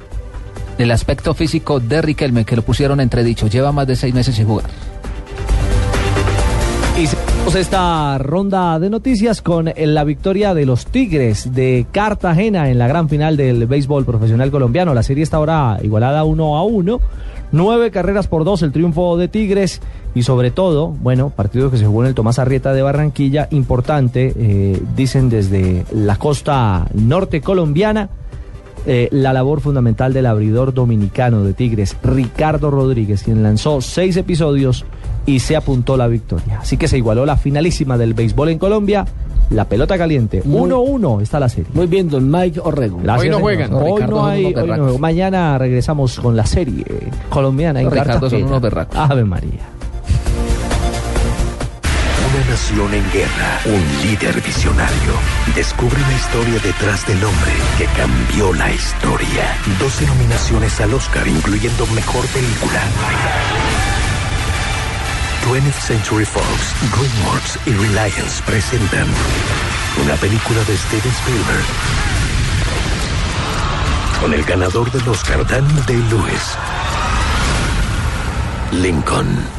El aspecto físico de Riquelme, que lo pusieron entredicho. Lleva más de seis meses sin jugar. Y esta ronda de noticias con la victoria de los Tigres de Cartagena en la gran final del béisbol profesional colombiano. La serie está ahora igualada uno a uno. Nueve carreras por dos el triunfo de Tigres y sobre todo, bueno, partido que se jugó en el Tomás Arrieta de Barranquilla, importante, eh, dicen desde la costa norte colombiana, eh, la labor fundamental del abridor dominicano de Tigres, Ricardo Rodríguez, quien lanzó seis episodios y se apuntó la victoria. Así que se igualó la finalísima del béisbol en Colombia. La pelota caliente. 1-1 está la serie. Muy bien, don Mike Orrego. Gracias, Hoy no señor. juegan. Hoy Ricardo, no hay. hoy no. Mañana regresamos con la serie colombiana en Los Ricardo son unos berracos. Ave María. Una nación en guerra, un líder visionario. Descubre la historia detrás del hombre que cambió la historia. 12 nominaciones al Oscar, incluyendo Mejor Película. 20th Century Fox, DreamWorks y Reliance presentan una película de Steven Spielberg con el ganador del Oscar, Daniel Day-Lewis. Lincoln.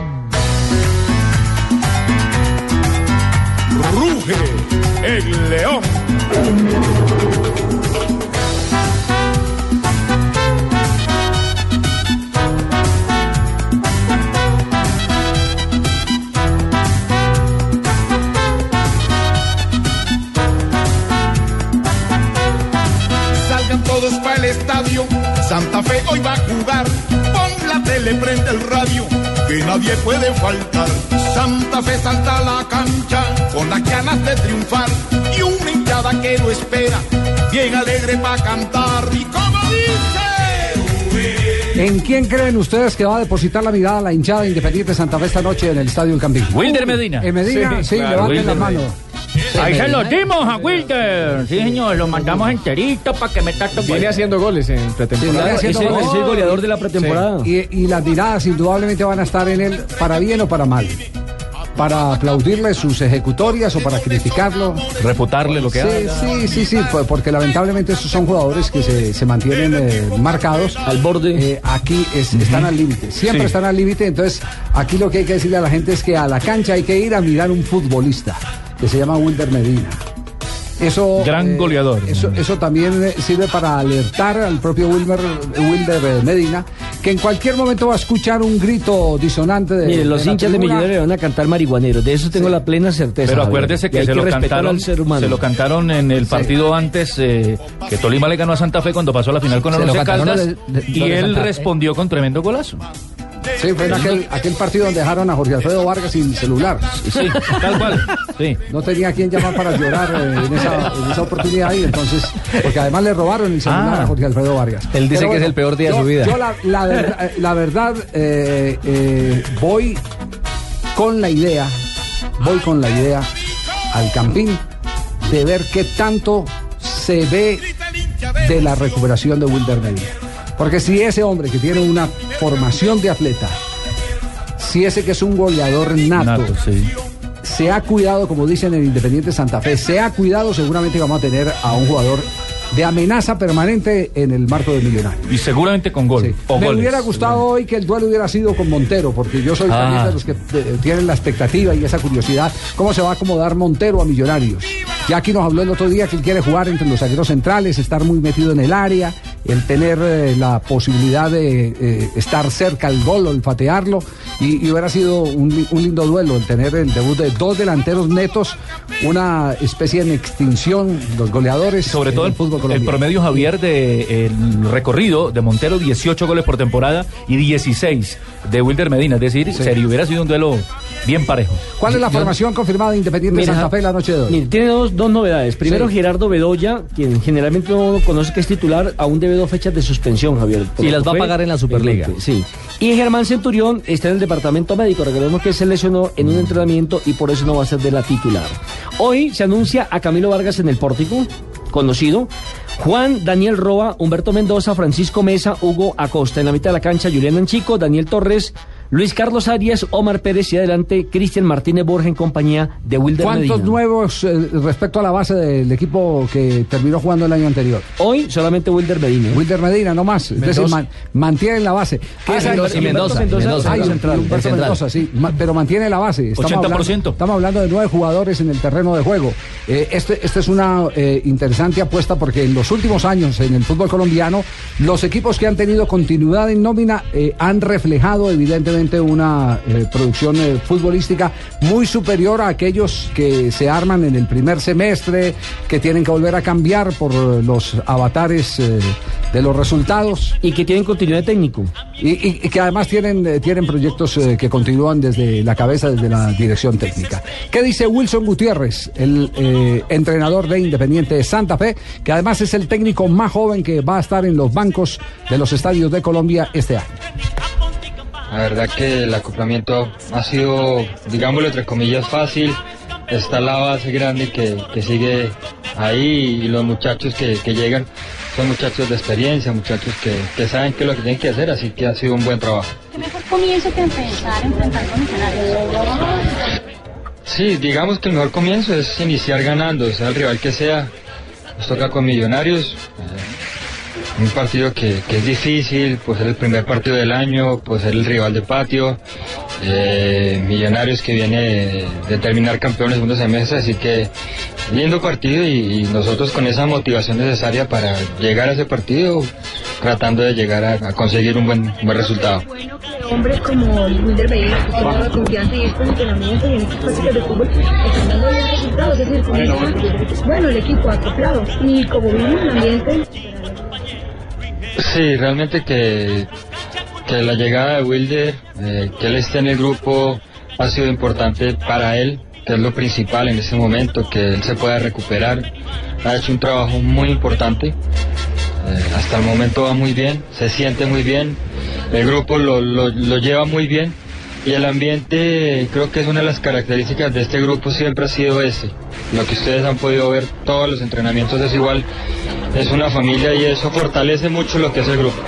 Ruge el león. el estadio. Santa Fe hoy va a jugar. Pon la tele, prende el radio, que nadie puede faltar. Santa Fe salta a la cancha con las ganas de triunfar y una hinchada que lo espera, bien alegre para cantar. Y como dice. ¿En quién creen ustedes que va a depositar la mirada la hinchada Independiente Santa Fe esta noche en el Estadio El Campín? Wilder Medina. En Medina, sí, claro, levanten la Wilder mano. Ahí se lo dimos a Wilder. Sí, señor, lo mandamos enterito para que meta todo. Viene haciendo goles en Sí, pretemporada. viene haciendo goles. Sí. Y, y las miradas indudablemente van a estar en él para bien o para mal. Para aplaudirle sus ejecutorias o para criticarlo. Refutarle lo que sí, haga. Sí, sí, sí, po- porque lamentablemente esos son jugadores que se, se mantienen eh, marcados. Al borde. aquí es- están al límite, siempre Sí. están al límite. Entonces, aquí lo que hay que decirle a la gente es que a la cancha hay que ir a mirar un futbolista que se llama Wilder Medina. Eso, Gran eh, goleador. Eso, eso también eh, sirve para alertar al propio Wilmer, Wilder eh, Medina que en cualquier momento va a escuchar un grito disonante de. Mire, los de la hinchas de. Millonarios le van a cantar marihuaneros, de eso tengo la plena certeza. Pero acuérdese que se lo cantaron, al ser humano. se lo cantaron en el partido antes eh, que Tolima le ganó a Santa Fe cuando pasó a la final con el Once Caldas de- y él respondió con tremendo golazo. Sí, fue en aquel, aquel partido donde dejaron a Jorge Alfredo Vargas sin celular. Sí, tal cual. Sí. No tenía a quien llamar para llorar eh, en, esa, en esa oportunidad y entonces, porque además le robaron el celular Ah. a Jorge Alfredo Vargas. Él dice que es el peor día de su vida. Yo la, la verdad, eh, la verdad, eh, eh, voy con la idea, voy con la idea al Campín de ver qué tanto se ve de la recuperación de Wilder Medina. Porque si ese hombre que tiene una formación de atleta, si ese que es un goleador nato, se ha cuidado, como dicen en Independiente Santa Fe, se ha cuidado, seguramente vamos a tener a un jugador de amenaza permanente en el marco del millonario. Y seguramente con gol. O Me goles. hubiera gustado hoy que el duelo hubiera sido con Montero, porque yo soy Ah. también de los que eh, tienen la expectativa y esa curiosidad, cómo se va a acomodar Montero a Millonarios. Ya aquí nos habló el otro día que él quiere jugar entre los zagueros centrales, estar muy metido en el área, el tener eh, la posibilidad de eh, estar cerca al gol, olfatearlo, y, y hubiera sido un, un lindo duelo el tener el debut de dos delanteros netos, una especie en extinción, los goleadores. Sobre todo el, fútbol el colombiano. promedio, Javier, de el recorrido de Montero, 18 goles por temporada y 16 de Wilder Medina. Es decir, sería, hubiera sido un duelo bien parejo. ¿Cuál es la formación confirmada de Independiente Mira, Santa Fe la noche de hoy? Tiene dos, dos novedades. Primero, Sí. Gerardo Bedoya, quien generalmente no conoce que es titular, aún debe dos fechas de suspensión, Javier. Y las va a pagar en la Superliga. Sí. Y Germán Centurión está en el departamento médico. Recordemos que se lesionó en un entrenamiento y por eso no va a ser de la titular. Hoy se anuncia a Camilo Vargas en el pórtico, conocido. Juan Daniel Roa, Humberto Mendoza, Francisco Mesa, Hugo Acosta. En la mitad de la cancha, Julián Anchico, Daniel Torres, Luis Carlos Arias, Omar Pérez y adelante Cristian Martínez Borja en compañía de Wilder ¿Cuántos Medina. nuevos eh, respecto a la base del equipo que terminó jugando el año anterior? Hoy solamente Wilder Medina. Wilder Medina, no más. Es decir, Mendoza. man- mantienen la base. Ah, Esa- Mendoza, y Mendoza, Mendoza, Ay, el central, Humberto el central. Mendoza, sí. Ma- Pero mantiene la base. Estamos 80%. Hablando, estamos hablando de nueve jugadores en el terreno de juego. Eh, este, esta es una eh, interesante apuesta porque en los últimos años en el fútbol colombiano, los equipos que han tenido continuidad en nómina eh, han reflejado evidentemente una eh, producción eh, futbolística muy superior a aquellos que se arman en el primer semestre, que tienen que volver a cambiar por los avatares eh, de los resultados. Y que tienen continuidad técnico. Y, y- y que además tienen, tienen proyectos que continúan desde la cabeza, desde la dirección técnica. ¿Qué dice Wilson Gutiérrez, el entrenador de Independiente de Santa Fe, que además es el técnico más joven que va a estar en los bancos de los estadios de Colombia este año? La verdad que el acoplamiento ha sido, digámoslo entre comillas, fácil. Está la base grande que, que sigue ahí y los muchachos que, que llegan son muchachos de experiencia, muchachos que, que saben qué es lo que tienen que hacer, así que ha sido un buen trabajo. mejor comienzo que empezar enfrentando millonarios. Sí, digamos que el mejor comienzo es iniciar ganando, sea el rival que sea. Nos toca con Millonarios. eh, un partido que, que es difícil, pues ser el primer partido del año, pues ser el rival de patio. eh, Millonarios que viene de, terminar campeón en el segundo semestre, así que lindo partido y, y nosotros con esa motivación necesaria para llegar a ese partido, tratando de llegar a, a conseguir un buen, un buen resultado. Hombres como Wilder Medina, que tienen la confianza y estos entrenamientos y en estas prácticas de fútbol están dando bien resultados. Es decir, bueno, el equipo acoplado. Y como vimos el ambiente, Sí, realmente que, que la llegada de Wilder, eh, que él esté en el grupo, ha sido importante para él, que es lo principal en ese momento, que él se pueda recuperar. Ha hecho un trabajo muy importante. Eh, hasta el momento va muy bien, se siente muy bien, el grupo lo, lo, lo lleva muy bien y el ambiente creo que es una de las características de este grupo siempre ha sido ese. Lo que ustedes han podido ver, todos los entrenamientos es igual, es una familia y eso fortalece mucho lo que es el grupo.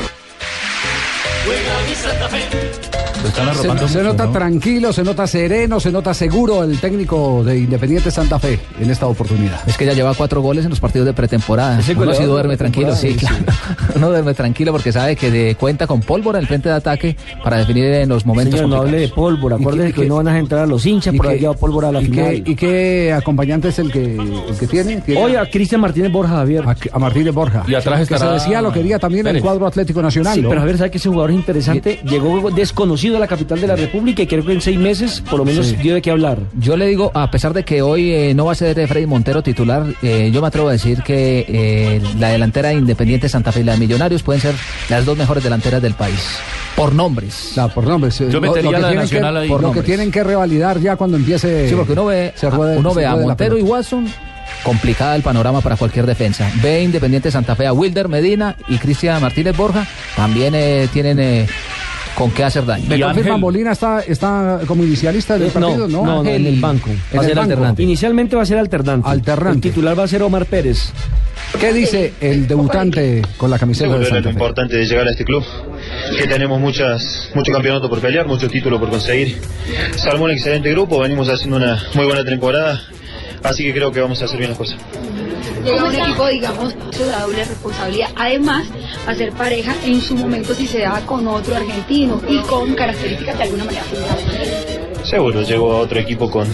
Se, se nota tranquilo, se nota sereno, se nota seguro el técnico de Independiente Santa Fe en esta oportunidad. Es que ya lleva cuatro goles en los partidos de pretemporada. Uno duerme tranquilo, sí, sí, claro. Uno duerme tranquilo porque sabe que de- cuenta con pólvora en el frente de ataque para definir en los momentos Señor, no hable de pólvora. Acuérdense que no van a entrar a los hinchas y por qué- haber llevado pólvora a la ¿Y final. ¿Y qué acompañante es el que, el que tiene? ¿Tiene Hoy a Cristian Martínez Borja Javier. A, a Martínez Borja. Y atrás que estará se decía lo quería también el cuadro Atlético Nacional. Sí, ¿no? pero a ver, ¿sabe que ese jugador es interesante? Llegó desconocido a la capital de la República y creo que en seis meses por lo menos Sí. dio de qué hablar. Yo le digo, a pesar de que hoy eh, no va a ser Freddy Montero titular, eh, yo me atrevo a decir que eh, la delantera de Independiente Santa Fe y la de Millonarios pueden ser las dos mejores delanteras del país. Por nombres. Claro, por nombres. Yo Lo- metería lo que la de tienen que- ahí. Por lo que tienen que revalidar ya cuando empiece. Sí, porque uno ve, se a- ruede- uno se ve a Montero y. Watson, complicada el panorama para cualquier defensa. Ve Independiente Santa Fe a Wilder Medina y Cristian Martínez Borja, también eh, tienen eh, con qué hacer daño. ¿Me confirma Molina está, está como inicialista del no, partido? No, no, no, en el banco. En el banco. Inicialmente va a ser alternante. Alternante. El titular va a ser Omar Pérez. ¿Qué dice el debutante con la camiseta de Santa lo Fe? importante de llegar a este club, que tenemos muchas, mucho campeonato por pelear, muchos títulos por conseguir. Se armó un excelente grupo, venimos haciendo una muy buena temporada, así que creo que vamos a hacer bien las cosas. Llega un equipo, digamos, su doble responsabilidad. Además, hacer pareja en su momento si se da con otro argentino y con características de alguna manera. Seguro, llego a otro equipo con,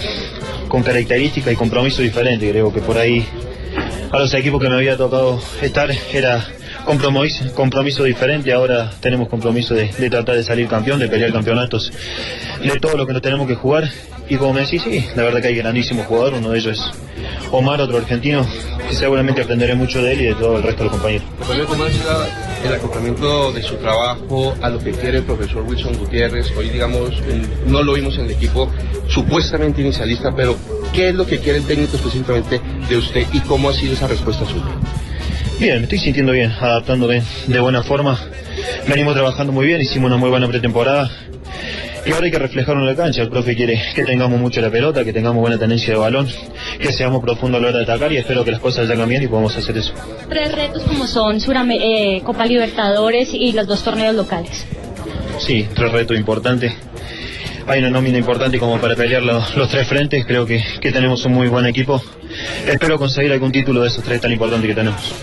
con características y compromiso diferentes, creo que por ahí a los equipos que me había tocado estar era compromiso, compromiso diferente, ahora tenemos compromiso de, de tratar de salir campeón, de pelear campeonatos, de todo lo que nos tenemos que jugar y como me decís, sí, la verdad que hay grandísimos jugadores, uno de ellos es Omar, otro argentino, que seguramente aprenderé mucho de él y de todo el resto de los compañeros. ¿Podría cómo será el acoplamiento de su trabajo a lo que quiere el profesor Wilson Gutiérrez? Hoy, digamos, no lo vimos en el equipo supuestamente inicialista, pero ¿qué es lo que quiere el técnico específicamente de usted y cómo ha sido esa respuesta suya? Bien, me estoy sintiendo bien, adaptándome de buena forma. Venimos trabajando muy bien, hicimos una muy buena pretemporada. Y ahora hay que reflejarlo en la cancha. El profe quiere que tengamos mucho la pelota, que tengamos buena tenencia de balón, que seamos profundos a la hora de atacar y espero que las cosas salgan bien y podamos hacer eso. Tres retos como son Surame- eh, Copa Libertadores y los dos torneos locales. Sí, tres retos importantes. Hay una nómina importante como para pelear los, los tres frentes. Creo que, que tenemos un muy buen equipo. Espero conseguir algún título de esos tres tan importantes que tenemos.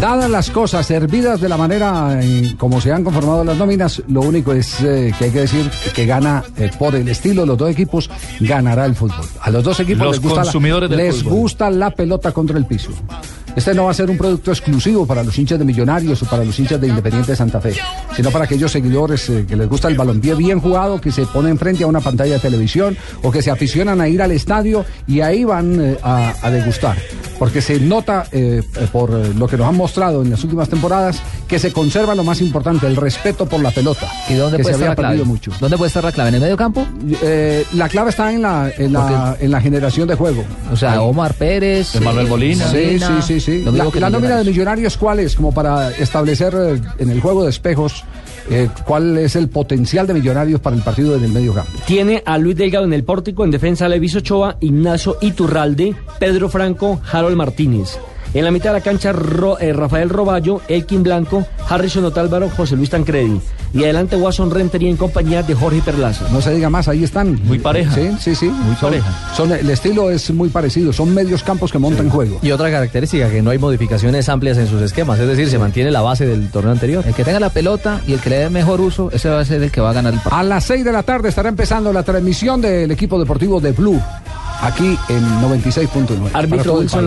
Dadas las cosas, servidas de la manera en como se han conformado las nóminas, lo único es eh, que hay que decir que gana eh, por el estilo de los dos equipos, ganará el fútbol. A los dos equipos Los les, gusta consumidores la, del les gusta la pelota contra el piso. Este no va a ser un producto exclusivo para los hinchas de Millonarios o para los hinchas de Independiente de Santa Fe, sino para aquellos seguidores eh, que les gusta el balompié bien jugado, que se ponen frente a una pantalla de televisión o que se aficionan a ir al estadio y ahí van eh, a, a degustar. Porque se nota eh, eh, por lo que nos han mostrado en las últimas temporadas que se conserva lo más importante, el respeto por la pelota. ¿Y dónde que puede se estar había la clave? perdido mucho. ¿Dónde puede estar la clave? ¿En el medio campo? Eh, la clave está en la, en la, en la generación de juego. O sea, Omar Pérez, Manuel Molina. Sí, sí, sí, sí. La, nómina de Millonarios. Millonarios, ¿cuál es? Como para establecer eh, en el juego de espejos eh, cuál es el potencial de Millonarios para el partido en el medio campo. Tiene a Luis Delgado en el pórtico, en defensa Levis Ochoa, Ignacio Iturralde, Pedro Franco, Harold Martínez. En la mitad de la cancha, Ro- eh, Rafael Roballo, Elkin Blanco, Harrison Otálvaro, José Luis Tancredi. Y adelante Watson Rentería en compañía de Jorge Perlaza. No se diga más, ahí están. Muy pareja. Sí, sí, sí. Muy pareja. Son, el estilo es muy parecido, son medios campos que montan juego. Y otra característica, que no hay modificaciones amplias en sus esquemas, es decir, se mantiene la base del torneo anterior. El que tenga la pelota y el que le dé mejor uso, ese va a ser el que va a ganar el partido. A las 6 de la tarde estará empezando la transmisión del equipo deportivo de Blue, aquí en 96.9. para Árbitro Wilson país.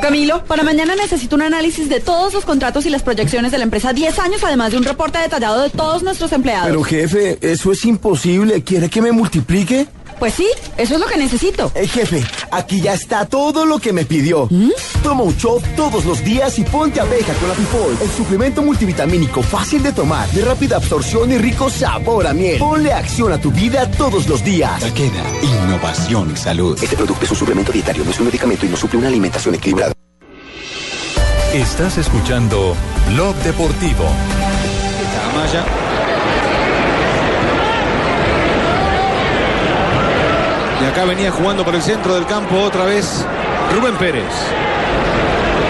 Camilo, para mañana necesito un análisis de todos los contratos y las proyecciones de la empresa 10 años, además de un reporte detallado de todos nuestros empleados. Pero jefe, eso es imposible. ¿Quiere que me multiplique? Pues sí, eso es lo que necesito. Eh, jefe, aquí ya está todo lo que me pidió. Toma un chop todos los días y ponte abeja con la Pipol. El suplemento multivitamínico fácil de tomar, de rápida absorción y rico sabor a miel. Ponle acción a tu vida todos los días. Queda innovación y salud. Este producto es un suplemento dietario, no es un medicamento y no suple una alimentación equilibrada. Estás escuchando Blog Deportivo. Amaya. Acá venía jugando por el centro del campo otra vez Rubén Pérez.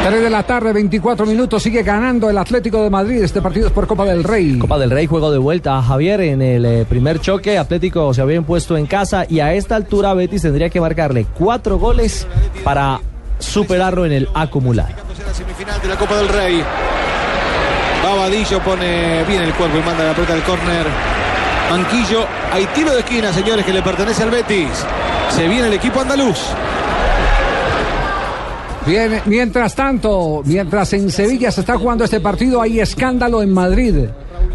3 de la tarde, 24 minutos, sigue ganando el Atlético de Madrid. Este partido es por Copa del Rey. Copa del Rey, juego de vuelta a Javier en el eh, primer choque. Atlético se había impuesto en casa y a esta altura Betis tendría que marcarle cuatro goles para superarlo en el acumulado. La semifinal de la Copa del Rey. Babadillo pone bien el cuerpo y manda la pelota del córner. Manquillo, hay tiro de esquina, señores, que le pertenece al Betis. Se viene el equipo andaluz. Bien, mientras tanto, mientras en Sevilla se está jugando este partido, hay escándalo en Madrid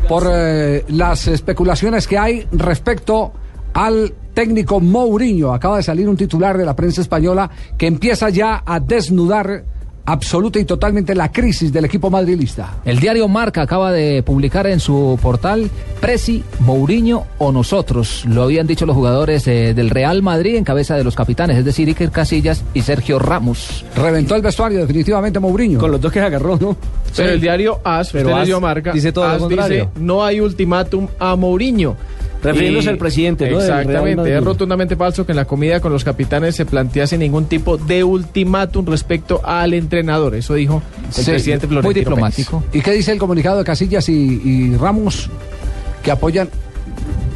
por eh, las especulaciones que hay respecto al técnico Mourinho. Acaba de salir un titular de la prensa española que empieza ya a desnudar absoluta y totalmente la crisis del equipo madrilista. El diario Marca acaba de publicar en su portal Presi, Mourinho o nosotros. Lo habían dicho los jugadores eh, del Real Madrid en cabeza de los capitanes, es decir, Iker Casillas y Sergio Ramos. Reventó el vestuario definitivamente Mourinho. Con los dos que se agarró, ¿no? Pero el diario AS, Pero usted AS marca, dice todo lo AS contrario. dice, no hay ultimátum a Mourinho. Refiriéndose al presidente, Exactamente, es rotundamente falso que en la comida con los capitanes se plantease ningún tipo de ultimátum respecto al entrenador. Eso dijo el Sí, presidente Florentino Pérez. ¿Y qué dice el comunicado de Casillas y, y Ramos que apoyan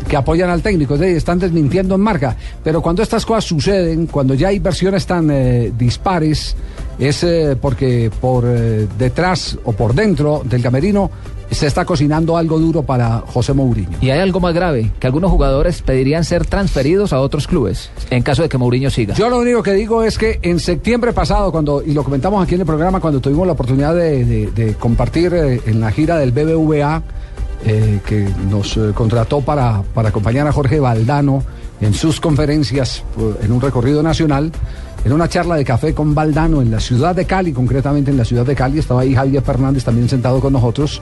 que apoyan al técnico, están desmintiendo en marca. Pero cuando estas cosas suceden, cuando ya hay versiones tan eh, dispares, es eh, porque por eh, detrás o por dentro del camerino se está cocinando algo duro para José Mourinho. Y hay algo más grave, que algunos jugadores pedirían ser transferidos a otros clubes, en caso de que Mourinho siga. Yo lo único que digo es que en septiembre pasado, cuando y lo comentamos aquí en el programa, cuando tuvimos la oportunidad de, de- de compartir eh, en la gira del BBVA, eh, que nos eh, contrató para, para acompañar a Jorge Valdano en sus conferencias en un recorrido nacional, en una charla de café con Valdano en la ciudad de Cali, concretamente en la ciudad de Cali, estaba ahí Javier Fernández también sentado con nosotros,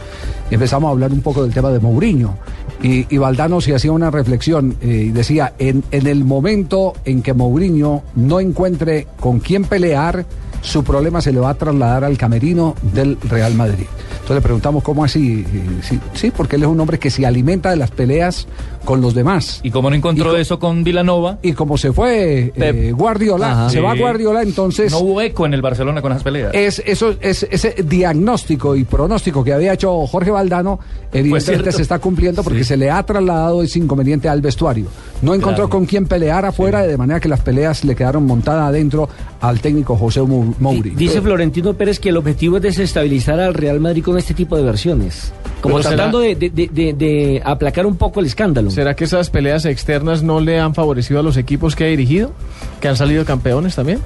empezamos a hablar un poco del tema de Mourinho. Y, y Valdano se hacía una reflexión eh, y decía, en, en el momento en que Mourinho no encuentre con quién pelear, su problema se le va a trasladar al camerino del Real Madrid. Entonces le preguntamos cómo así. Sí, sí, porque él es un hombre que se alimenta de las peleas con los demás. ¿Y cómo no encontró eso con Vilanova? Y como se fue eh, Guardiola, Ajá. se va. Guardiola, entonces No hubo eco en el Barcelona con esas peleas. es, eso, es, ese diagnóstico y pronóstico que había hecho Jorge Valdano, evidentemente cierto. se está cumpliendo porque se le ha trasladado ese inconveniente al vestuario. No encontró Claro. con quién pelear afuera, de manera que las peleas le quedaron montadas adentro al técnico José Mou- Mourinho. Dice Florentino Pérez que el objetivo es desestabilizar al Real Madrid con este tipo de versiones. Como Pero tratando de, de- de- de- de aplacar un poco el escándalo. ¿Será que esas peleas externas no le han favorecido a los equipos que ha dirigido? ¿Que han salido campeones también?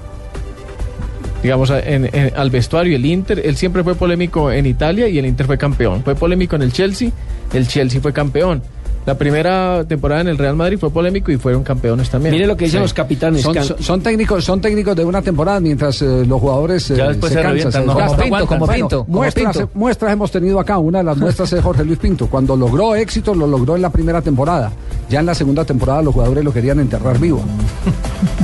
Digamos, en- en- al vestuario, el Inter, él siempre fue polémico en Italia y el Inter fue campeón. Fue polémico en el Chelsea, el Chelsea fue campeón. La primera temporada en el Real Madrid fue polémico y fueron campeones también. Mire lo que dicen Sí. los capitanes. Son, Can- son- son técnicos, son técnicos de una temporada mientras eh, los jugadores eh, Ya después se revientan, ¿no? Como Pinto, como Bueno, Pinto, como muestras, Pinto. muestras hemos tenido acá. Una de las muestras es Jorge Luis Pinto. Cuando logró éxito, lo logró en la primera temporada. Ya en la segunda temporada los jugadores lo querían enterrar vivo.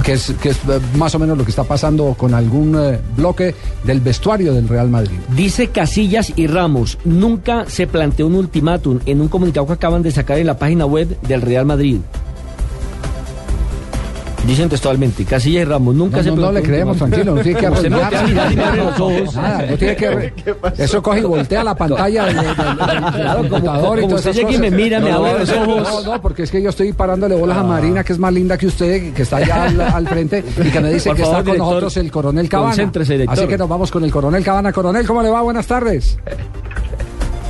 que es, que es eh, más o menos lo que está pasando con algún eh, bloque del vestuario del Real Madrid. Dice Casillas y Ramos, nunca se planteó un ultimátum en un comunicado que acaban de sacar en la página web del Real Madrid. Dicen textualmente, Casilla y Ramos nunca No, se no, no le creemos, tranquilo, no tiene que no arrodillarse. tiene que... Eso coge y voltea la pantalla del, computador y llega y me mira, me No, habla no, en los no, ojos. No, no, porque es que yo estoy parándole bolas a Marina, que es más linda que usted, que está allá al, al frente, y que me dice que está con nosotros el coronel Cabana. Así que nos vamos con el coronel Cabana. Coronel, ¿cómo le va? Buenas tardes.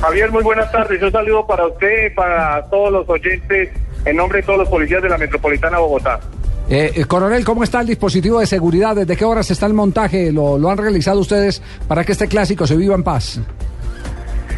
Javier, muy buenas tardes. Un saludo para usted, para todos los oyentes, en nombre de todos los policías de la Metropolitana Bogotá. Eh, eh, coronel, ¿cómo está el dispositivo de seguridad? ¿Desde qué horas está el montaje? ¿Lo, lo han realizado ustedes para que este clásico se viva en paz?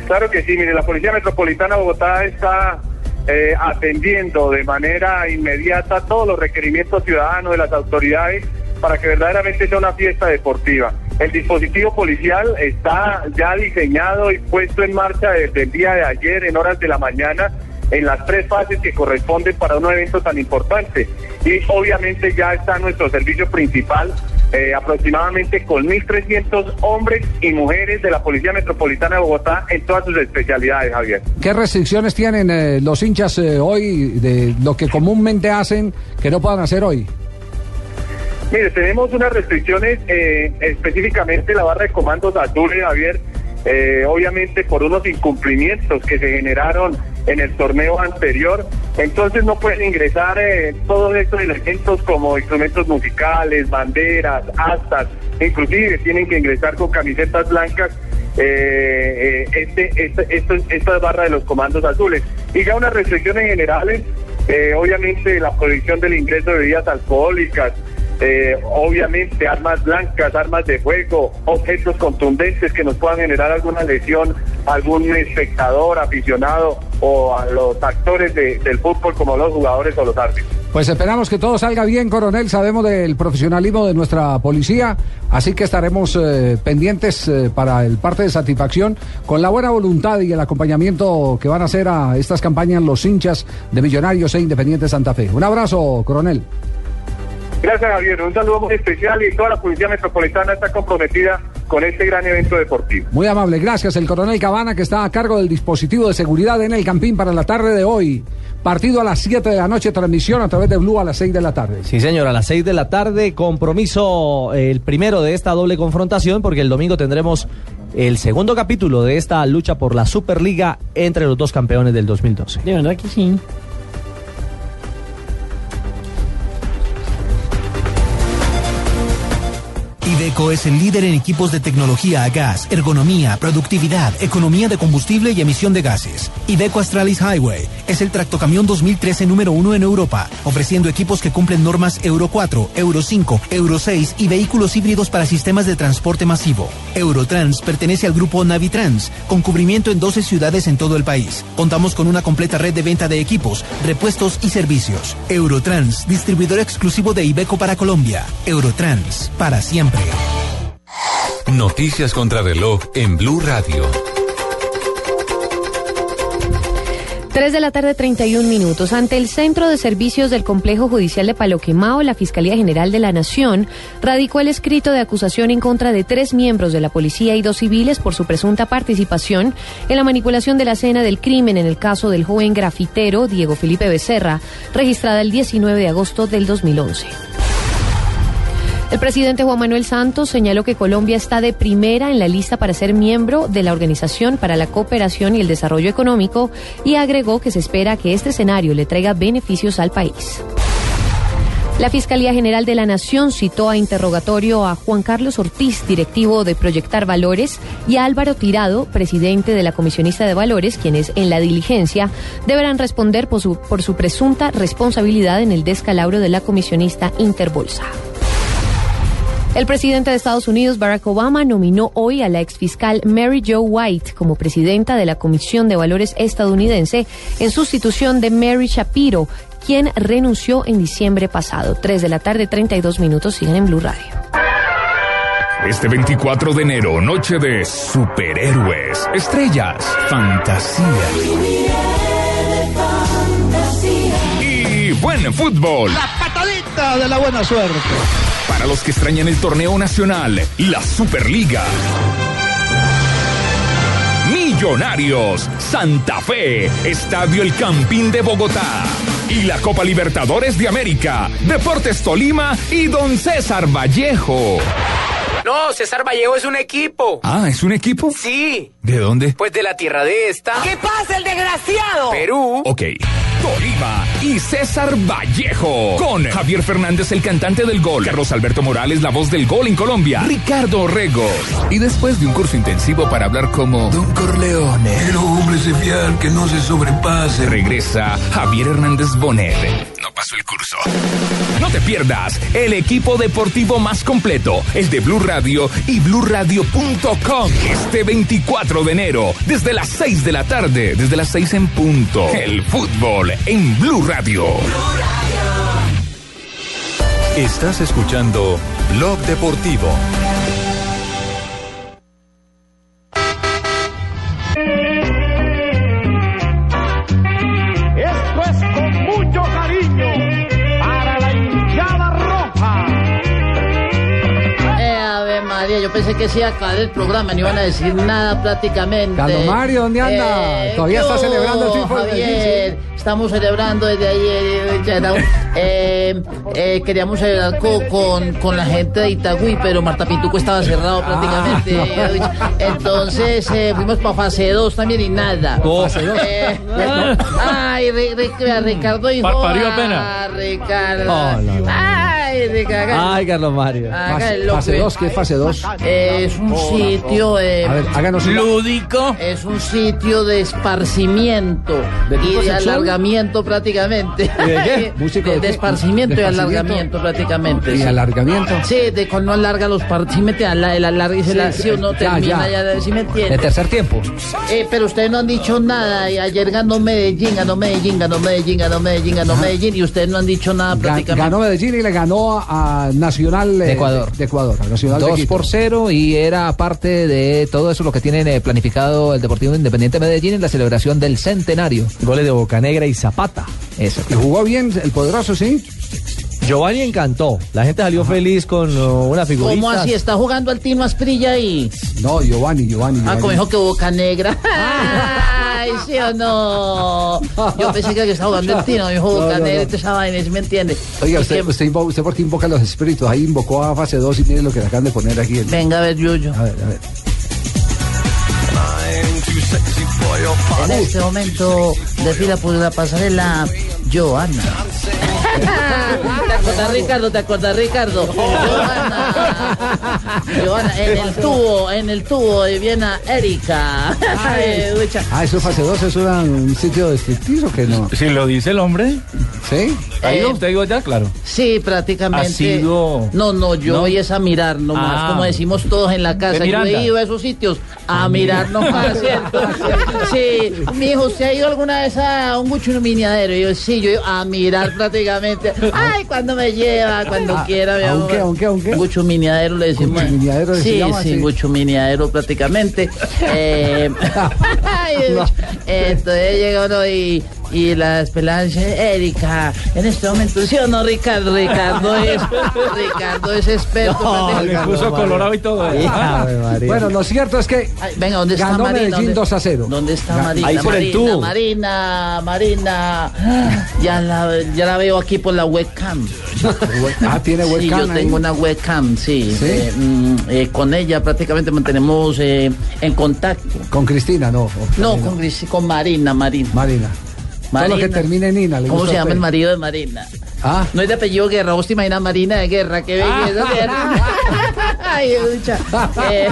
Claro que sí, mire, la Policía Metropolitana Bogotá está eh, atendiendo de manera inmediata todos los requerimientos ciudadanos de las autoridades para que verdaderamente sea una fiesta deportiva. El dispositivo policial está ya diseñado y puesto en marcha desde el día de ayer en horas de la mañana en las tres fases que corresponden para un evento tan importante. Y obviamente ya está nuestro servicio principal, eh, aproximadamente con 1.300 hombres y mujeres de la Policía Metropolitana de Bogotá en todas sus especialidades, Javier. ¿Qué restricciones tienen eh, los hinchas eh, hoy de lo que comúnmente hacen que no puedan hacer hoy? Mire, tenemos unas restricciones, eh, específicamente la barra de comandos azules, Javier, eh, obviamente por unos incumplimientos que se generaron en el torneo anterior. Entonces no pueden ingresar eh, todos estos elementos como instrumentos musicales, banderas, astas, inclusive tienen que ingresar con camisetas blancas. eh, eh, este, este, esto- esta barra de los comandos azules. Y ya unas restricciones generales, eh, obviamente la prohibición del ingreso de bebidas alcohólicas, eh, obviamente armas blancas, armas de fuego, objetos contundentes que nos puedan generar alguna lesión a algún espectador, aficionado o a los actores de- del fútbol como los jugadores o los árbitros. Pues esperamos que todo salga bien, coronel. Sabemos del profesionalismo de nuestra policía, así que estaremos eh, pendientes eh, para el parte de satisfacción con la buena voluntad y el acompañamiento que van a hacer a estas campañas los hinchas de Millonarios e Independiente Santa Fe. Un abrazo, coronel. Gracias Javier, un saludo muy especial y toda la Policía Metropolitana está comprometida con este gran evento deportivo. Muy amable, gracias. El coronel Cabana que está a cargo del dispositivo de seguridad en el Campín para la tarde de hoy. Partido a las 7 de la noche, transmisión a través de Blue a las 6 de la tarde. Sí, señor, a las 6 de la tarde, compromiso eh, el primero de esta doble confrontación, porque el domingo tendremos el segundo capítulo de esta lucha por la Superliga entre los dos campeones del 2012. De verdad que sí. Iveco es el líder en equipos de tecnología a gas, ergonomía, productividad, economía de combustible y emisión de gases. Iveco Astralis Highway es el tractocamión 2013 número uno en Europa, ofreciendo equipos que cumplen normas Euro 4, Euro 5, Euro 6 y vehículos híbridos para sistemas de transporte masivo. Eurotrans pertenece al grupo Navitrans, con cubrimiento en 12 ciudades en todo el país. Contamos con una completa red de venta de equipos, repuestos y servicios. Eurotrans, distribuidor exclusivo de Iveco para Colombia. Eurotrans, para siempre. Noticias contra reloj en Blue Radio. 3 de la tarde, 31 minutos. Ante el Centro de Servicios del Complejo Judicial de Palo Quemao, la Fiscalía General de la Nación radicó el escrito de acusación en contra de tres miembros de la policía y dos civiles por su presunta participación en la manipulación de la escena del crimen en el caso del joven grafitero Diego Felipe Becerra, registrada el 19 de agosto del 2011. El presidente Juan Manuel Santos señaló que Colombia está de primera en la lista para ser miembro de la Organización para la Cooperación y el Desarrollo Económico y agregó que se espera que este escenario le traiga beneficios al país. La Fiscalía General de la Nación citó a interrogatorio a Juan Carlos Ortiz, directivo de Proyectar Valores, y a Álvaro Tirado, presidente de la Comisionista de Valores, quienes en la diligencia deberán responder por su, por su presunta responsabilidad en el descalabro de la comisionista Interbolsa. El presidente de Estados Unidos, Barack Obama, nominó hoy a la exfiscal Mary Jo White como presidenta de la Comisión de Valores estadounidense en sustitución de Mary Shapiro, quien renunció en diciembre pasado. 3 de la tarde, 32 minutos, siguen en Blue Radio. Este 24 de enero, noche de superhéroes, estrellas, fantasía y buen fútbol. La patadita de la buena suerte. Para los que extrañan el torneo nacional y la Superliga. Millonarios, Santa Fe, Estadio El Campín de Bogotá. Y la Copa Libertadores de América, Deportes Tolima y Don César Vallejo. No, César Vallejo es un equipo. Ah, ¿es un equipo? Sí. ¿De dónde? Pues de la tierra de esta. ¿Qué pasa, el desgraciado? Perú. Ok. Tolima y César Vallejo. Con Javier Fernández, el cantante del gol. Carlos Alberto Morales, la voz del gol en Colombia. Ricardo Orrego. Y después de un curso intensivo para hablar como Don Corleone. Pero hombre se fiar que no se sobrepase. Regresa Javier Hernández Bonet. No pasó el curso. No te pierdas el equipo deportivo más completo, el de Blue Radio y BlueRadio.com. Este 24 de enero, desde las 6 de la tarde, desde las 6 en punto. El fútbol en Blue Radio. Estás escuchando Blog Deportivo. Pensé que sí iba a acabar el programa, no iban a decir nada prácticamente. Carlos Mario, ¿dónde anda? Eh, Todavía está celebrando el triunfo Javier, estamos celebrando desde ayer. eh, ya era un- eh, eh, queríamos celebrar co- con, con la gente de Itagüí, pero Marta Pintuco estaba cerrado prácticamente. eh, Entonces fuimos para fase 2 también y nada. Eh, ay, Ri- Ri- Ricardo dijo. Parpadeó ah, apenas. Ricardo. Oh, no, Ay. Ay, Carlos Mario. El Fase loco. 2, ¿qué es fase 2? Es un sitio eh, A ver, háganos un- lúdico. Es un sitio de esparcimiento ¿De y tipo de sexual? alargamiento prácticamente. ¿De qué? ¿Músico de, de de qué? esparcimiento ¿De y esparcimiento? alargamiento prácticamente. ¿Y sí. alargamiento? Sí, de cuando alarga los partímetros, el alarga y se la, Sí, si uno ya, termina, ya. ya, si me entiende. De tercer tiempo. Eh, pero ustedes no han dicho nada. Y ayer ganó Medellín, ganó Medellín, ganó Medellín, ganó Medellín, ganó Medellín. Y ustedes no han dicho nada Ga- prácticamente. Ganó Medellín y le ganó a Nacional eh, De Ecuador. De, Ecuador, Nacional de 2 Quito. por 0 y era parte de todo eso lo que tienen eh, planificado el Deportivo Independiente Medellín en la celebración del centenario. Goles de Bocanegra y Zapata. Eso. Y jugó bien el poderoso, ¿sí? Giovanni encantó. La gente salió feliz con uh, una figurita. ¿Cómo así? ¿Está jugando al Tino Asprilla ahí? No, Giovanni, Giovanni. Ah, como dijo que Boca Negra. Ay, sí o no. Yo pensé que estaba jugando el Tino, no. y esa vaina, ¿sí me entiende? Oiga, usted, usted, invo- usted por qué invoca los espíritus. Ahí invocó a fase 2 y mire lo que le acaban de poner aquí. Venga a ver, Yuyo. A ver, a ver. En este momento desfila por la pasarela Joana. ¿Te acuerdas, Ricardo? ¿Te acuerdas, Ricardo? Joana. Joana, en el tubo, en el tubo de Viena, Erika. Ay, ducha. Ah, eso es fase 2, eso era un sitio de striptease o qué no? Si lo dice el hombre. ¿Sí? ¿Ha ido Eh, usted ido ya? Claro. Sí, prácticamente. ¿Ha sido? No, no, yo ¿No? voy es a mirar nomás, Ah. como decimos todos en la casa. De Yo Miranda. he ido a esos sitios a mirar nomás, ¿cierto? Sí, mi hijo, ¿usted ha ido alguna vez a un guchuruminiadero? Y yo, sí, yo he ido a mirar prácticamente. Ay, cuando me lleva, cuando ¿A- quiera, mi a un amor. qué, a un qué, a un qué? Guchuminiadero le decimos. Guchuminiadero se Sí, llama, sí, guchuminiadero prácticamente. Eh, ay, entonces llega uno y, y la esperanza, Erika, en este momento, ¿sí o no, Ricardo? Ricardo es, Ricardo es experto. No, le puso colorado y todo. ¿eh? Bueno, lo cierto es que Ay, venga, ¿dónde está ganó Marina? Medellín ¿Dónde- 2 a 0. ¿Dónde está Marina? Ahí por el Marina, tubo. Marina, Marina. Ya la, ya la veo aquí por la webcam. Ah, tiene Sí, webcam yo ahí. tengo una webcam, sí. ¿Sí? Eh, mm, eh, con ella prácticamente mantenemos eh, en contacto. Con Cristina, no. No, con, con Marina, Marina. Marina. Todo lo que Marina. termine en Ina. ¿le ¿Cómo gusta se llama el marido de Marina? Ah. No es de apellido Guerra, vos te imaginas Marina de Guerra, qué belleza. Ay, ducha. Eh,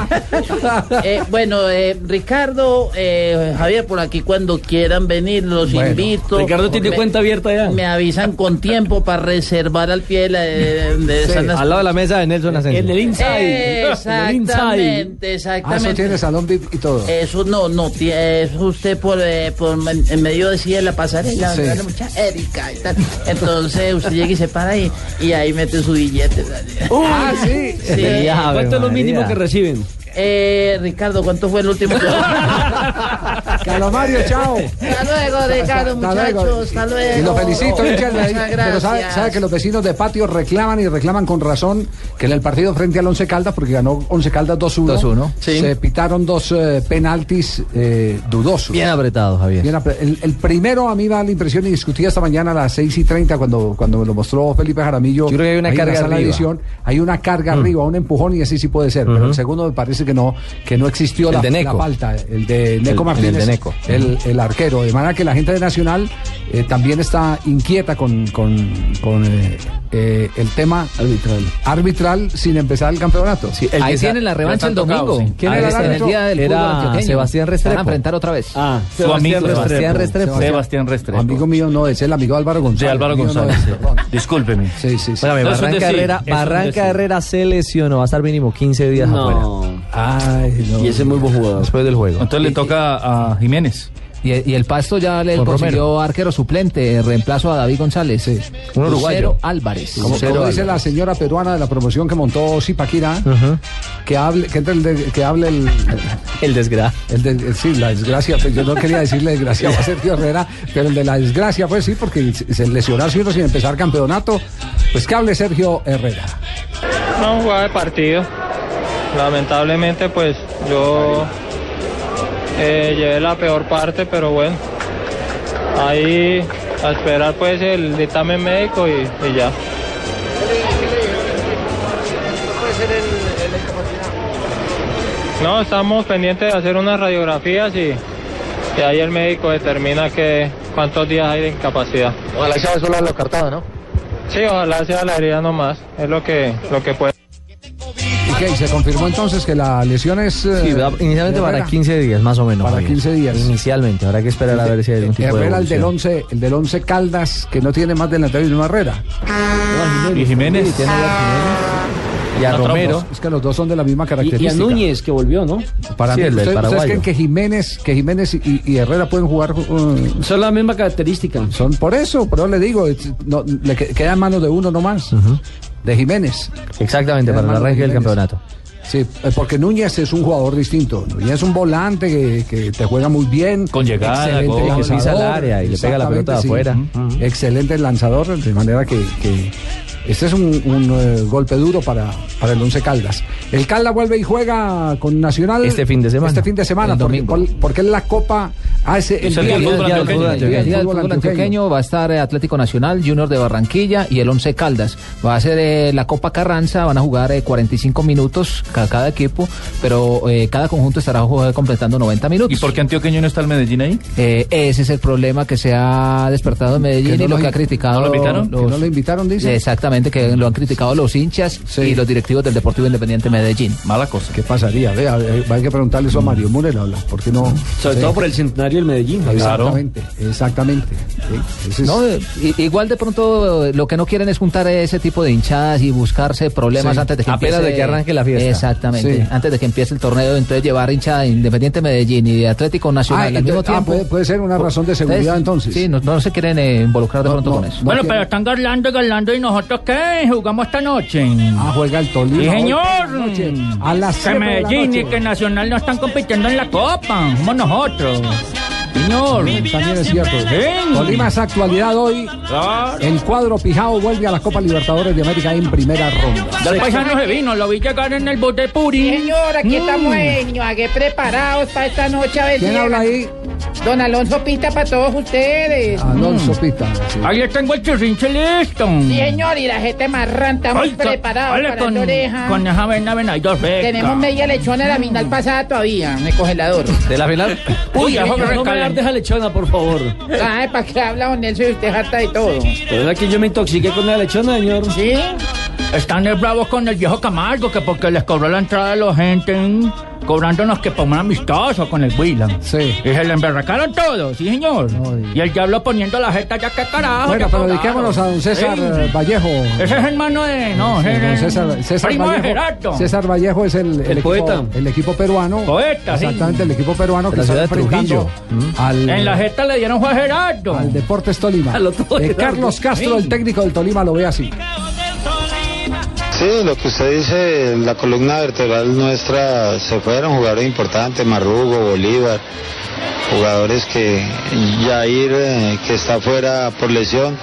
eh, bueno, eh, Ricardo, eh, Javier, por aquí cuando quieran venir, los Bueno, invito. Ricardo tiene Me- cuenta abierta ya. Me avisan con tiempo para reservar al pie de, la- de, de Sí, San al lado de la mesa de Nelson Asensio. En el inside. Exactamente, Ah, exactamente. eso tiene salón VIP y todo. Eso no, no, eso usted por, eh, por en en medio decía la pasarela, Sí. ¿verdad? mucha Erika y tal. Entonces usted llega y se para ahí y ahí mete su billete. ¿verdad? ah, sí. Sí. ¿Cuánto es lo mínimo que reciben? Eh, Ricardo, ¿cuánto fue el último? Calamario, chao. Hasta luego, Ricardo, Hasta luego. muchachos. Hasta luego. Y lo felicito. Muchas Pero sabe, sabe que los vecinos de patio reclaman y reclaman con razón que en el partido frente al Once Caldas, porque ganó Once Caldas 2-1, 2-1, sí. se pitaron dos eh, penaltis eh, dudosos. Bien apretado, Javier. Bien apre- el, el primero a mí me da la impresión y discutía esta mañana a las 6 y 30 cuando, cuando me lo mostró Felipe Jaramillo. Yo creo que hay una ahí en la carga arriba. edición. Hay una carga Mm. arriba, un empujón y así sí puede ser. Pero Ujú. el segundo me parece que no, que no existió El la, de la Neco. falta. El de Neco El- el Martínez. de Neco. El, el arquero. De manera que la gente de Nacional eh, también está inquieta con, con, con, eh, eh, el tema arbitral. arbitral sin empezar el campeonato. Ahí tienen la revancha el domingo. ¿Quién era el el día del fútbol antioqueño. Se van a enfrentar otra vez. Ah, Su amigo Sebastián Restrepo. Sebastián Restrepo. Amigo mío no es el amigo de Álvaro González. De Álvaro no González. es, perdón. Discúlpeme. Sí, sí, sí. No, un Barranca decir, Herrera, Barranca. Herrera se lesionó, va a estar mínimo 15 días afuera. Ay, no. Y ese es muy buen jugador. Después del juego. Entonces le toca a Jiménez. Y, y el Pasto ya le Con consiguió arquero suplente, reemplazo a David González. Un uruguayo. Lucero Álvarez. Como, Lucero como dice Álvarez. la señora peruana de la promoción que montó Zipaquira, Ujú. que hable, que, entre el de- que hable el, El desgra. el de- el- sí, la desgracia, pues yo no quería decirle desgracia a Sergio Herrera, pero el de la desgracia, pues sí, porque se lesionarse uno sin empezar campeonato, pues que hable Sergio Herrera. No, jugada de partido. Lamentablemente, pues yo eh, llevé la peor parte, pero bueno. Ahí a esperar pues el dictamen médico y, y ya. No, estamos pendientes de hacer unas radiografías y, y ahí el médico determina que cuántos días hay de incapacidad. Ojalá sea solo lo cartado, ¿no? Sí, ojalá sea la herida nomás, es lo que, lo que puede. ¿Y qué? ¿Y se confirmó entonces que la lesión es... eh, Sí, inicialmente de para Herrera? 15 días, más o menos. Para Javier. 15 días. Inicialmente, habrá que esperar a ver si hay algún tipo de Herrera, el del evolución. 11, el del 11 Caldas, que no tiene más delantero y una Herrera. Y Jiménez. Sí, tiene a Y a No, Romero. trompos. Es que los dos son de la misma Y, y característica. a Núñez, que volvió, ¿no? Para Sí, mí, el ¿ustedes, ustedes creen que Jiménez, que Jiménez y, y Herrera pueden jugar? uh, Son la misma característica. son por eso, pero le digo, no, le que- queda en manos de uno nomás, de Jiménez. Exactamente, para el arranque del campeonato. Sí, eh, porque Núñez es un jugador distinto. Núñez es un volante que, que te juega muy bien. Con llegada, excelente gol. Lanzador, al área y le pega la pelota de exactamente, afuera. sí. Excelente lanzador, de manera que, que este es un, un, eh, golpe duro para, para el Once Caldas. El Caldas vuelve y juega con Nacional Este fin de semana. Este fin de semana, El porque, domingo. por- porque es la Copa. Ah, ese, el Es el día día del del- fútbol día del antioqueño. fútbol El día del fútbol fútbol antioqueño. va a estar eh, Atlético Nacional, Junior de Barranquilla y el Once Caldas. Va a ser eh, la Copa Carranza, van a jugar eh, 45 minutos ca- cada, equipo, pero eh, cada conjunto estará jugando- completando 90 minutos. ¿Y por qué Antioqueño no está el Medellín ahí? Eh, ese es el problema que se ha despertado en Medellín y lo lo que ha criticado. ¿no lo invitaron? Que no lo invitaron, dice. Exactamente, que lo han criticado los hinchas Sí. y los directivos del Deportivo Independiente Medellín. Mala cosa. ¿Qué pasaría? Vea, eh, hay que preguntarle eso a Mario Murel, habla. ¿Por qué no? Sobre Sí. todo por el centenario del Medellín. Exactamente, exactamente. Sí, es- No, eh, igual de pronto eh, lo que no quieren es juntar ese tipo de hinchadas y buscarse problemas Sí, antes de que apenas empiece de que arranque la fiesta. Exactamente, Sí. antes de que empiece el torneo, entonces llevar hinchada de Independiente Medellín y de Atlético Ah, Nacional al mismo ah, tiempo. puede, puede ser una razón de seguridad entonces. Sí, no, no se quieren eh, involucrar de No, pronto no, con eso. no Bueno, quiere- pero están garlando, garlando y nosotros qué? Jugamos esta noche. Ah, juega el Tolima. Sí, señor. noche, A las Que de la Medellín y que Nacional no están compitiendo en la Copa. Somos nosotros. Señor. También es cierto. Sí. Tolima es actualidad hoy. Claro. El cuadro Pijao vuelve a la Copa Libertadores de América en primera ronda. Ya el paisano se vino, lo vi llegar en el bote puri. Señor, aquí Mm. estamos Ibagué preparados para esta noche. A ver ¿Quién si habla llegan. ahí? Don Alonso Pita para todos ustedes. Alonso Pita. sí. Ahí tengo el chirrinche listo. Sí, señor, y la gente marrán, estamos Ay, con- preparados para con, la oreja. con esa vena, vena, hay dos becas. Tenemos media lechona de la final pasada todavía, en el congelador. ¿De la final? Uy, ya no, no me recalen. deja lechona, por favor. Ay, ¿para qué habla don Nelson y usted harta de todo? Pero es que yo me intoxiqué con la lechona, señor. ¿Sí? Están de bravos con el viejo Camargo, que porque les cobró la entrada de la gente, ¿m? Cobrándonos que pongan amistoso con el Willan. Sí. Y se le emberracaron todos, sí, señor. y el diablo poniendo la jeta ya que carajo. Bueno, pero dediquémonos a don César Sí. eh, Vallejo. Ese es hermano de. No, Sí, ese don es César, César primo de Vallejo, Gerardo. César Vallejo es el, el, equipo, poeta. el equipo peruano. Poeta, sí. Exactamente, el equipo peruano que está de enfrentando al, En la jeta le dieron fue a Gerardo. al Deportes Tolima. Al otro Eh. Carlos Castro, Sí. el técnico del Tolima, lo ve así. Sí, lo que usted dice, la columna vertebral nuestra se fueron jugadores importantes, Marrugo, Bolívar, jugadores que Yair, eh, que está fuera por lesión,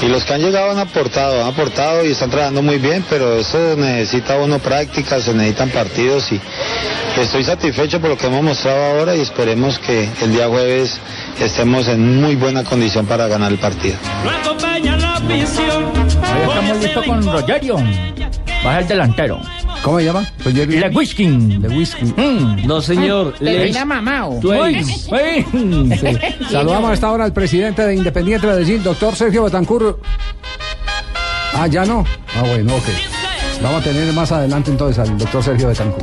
y los que han llegado han aportado, han aportado y están trabajando muy bien, pero eso necesita uno práctica, se necesitan partidos y estoy satisfecho por lo que hemos mostrado ahora y esperemos que el día jueves estemos en muy buena condición para ganar el partido. Ahí estamos listos con Rogerio. Va el delantero. ¿Cómo se llama? Rogerio. Le Whisky. Le Whisky. No, señor. Reina mamao. Sí. Saludamos a esta hora al presidente de Independiente Medellín, doctor Sergio Betancur. Ah, ya no. Ah, bueno, ok. Vamos a tener más adelante entonces al doctor Sergio Betancur.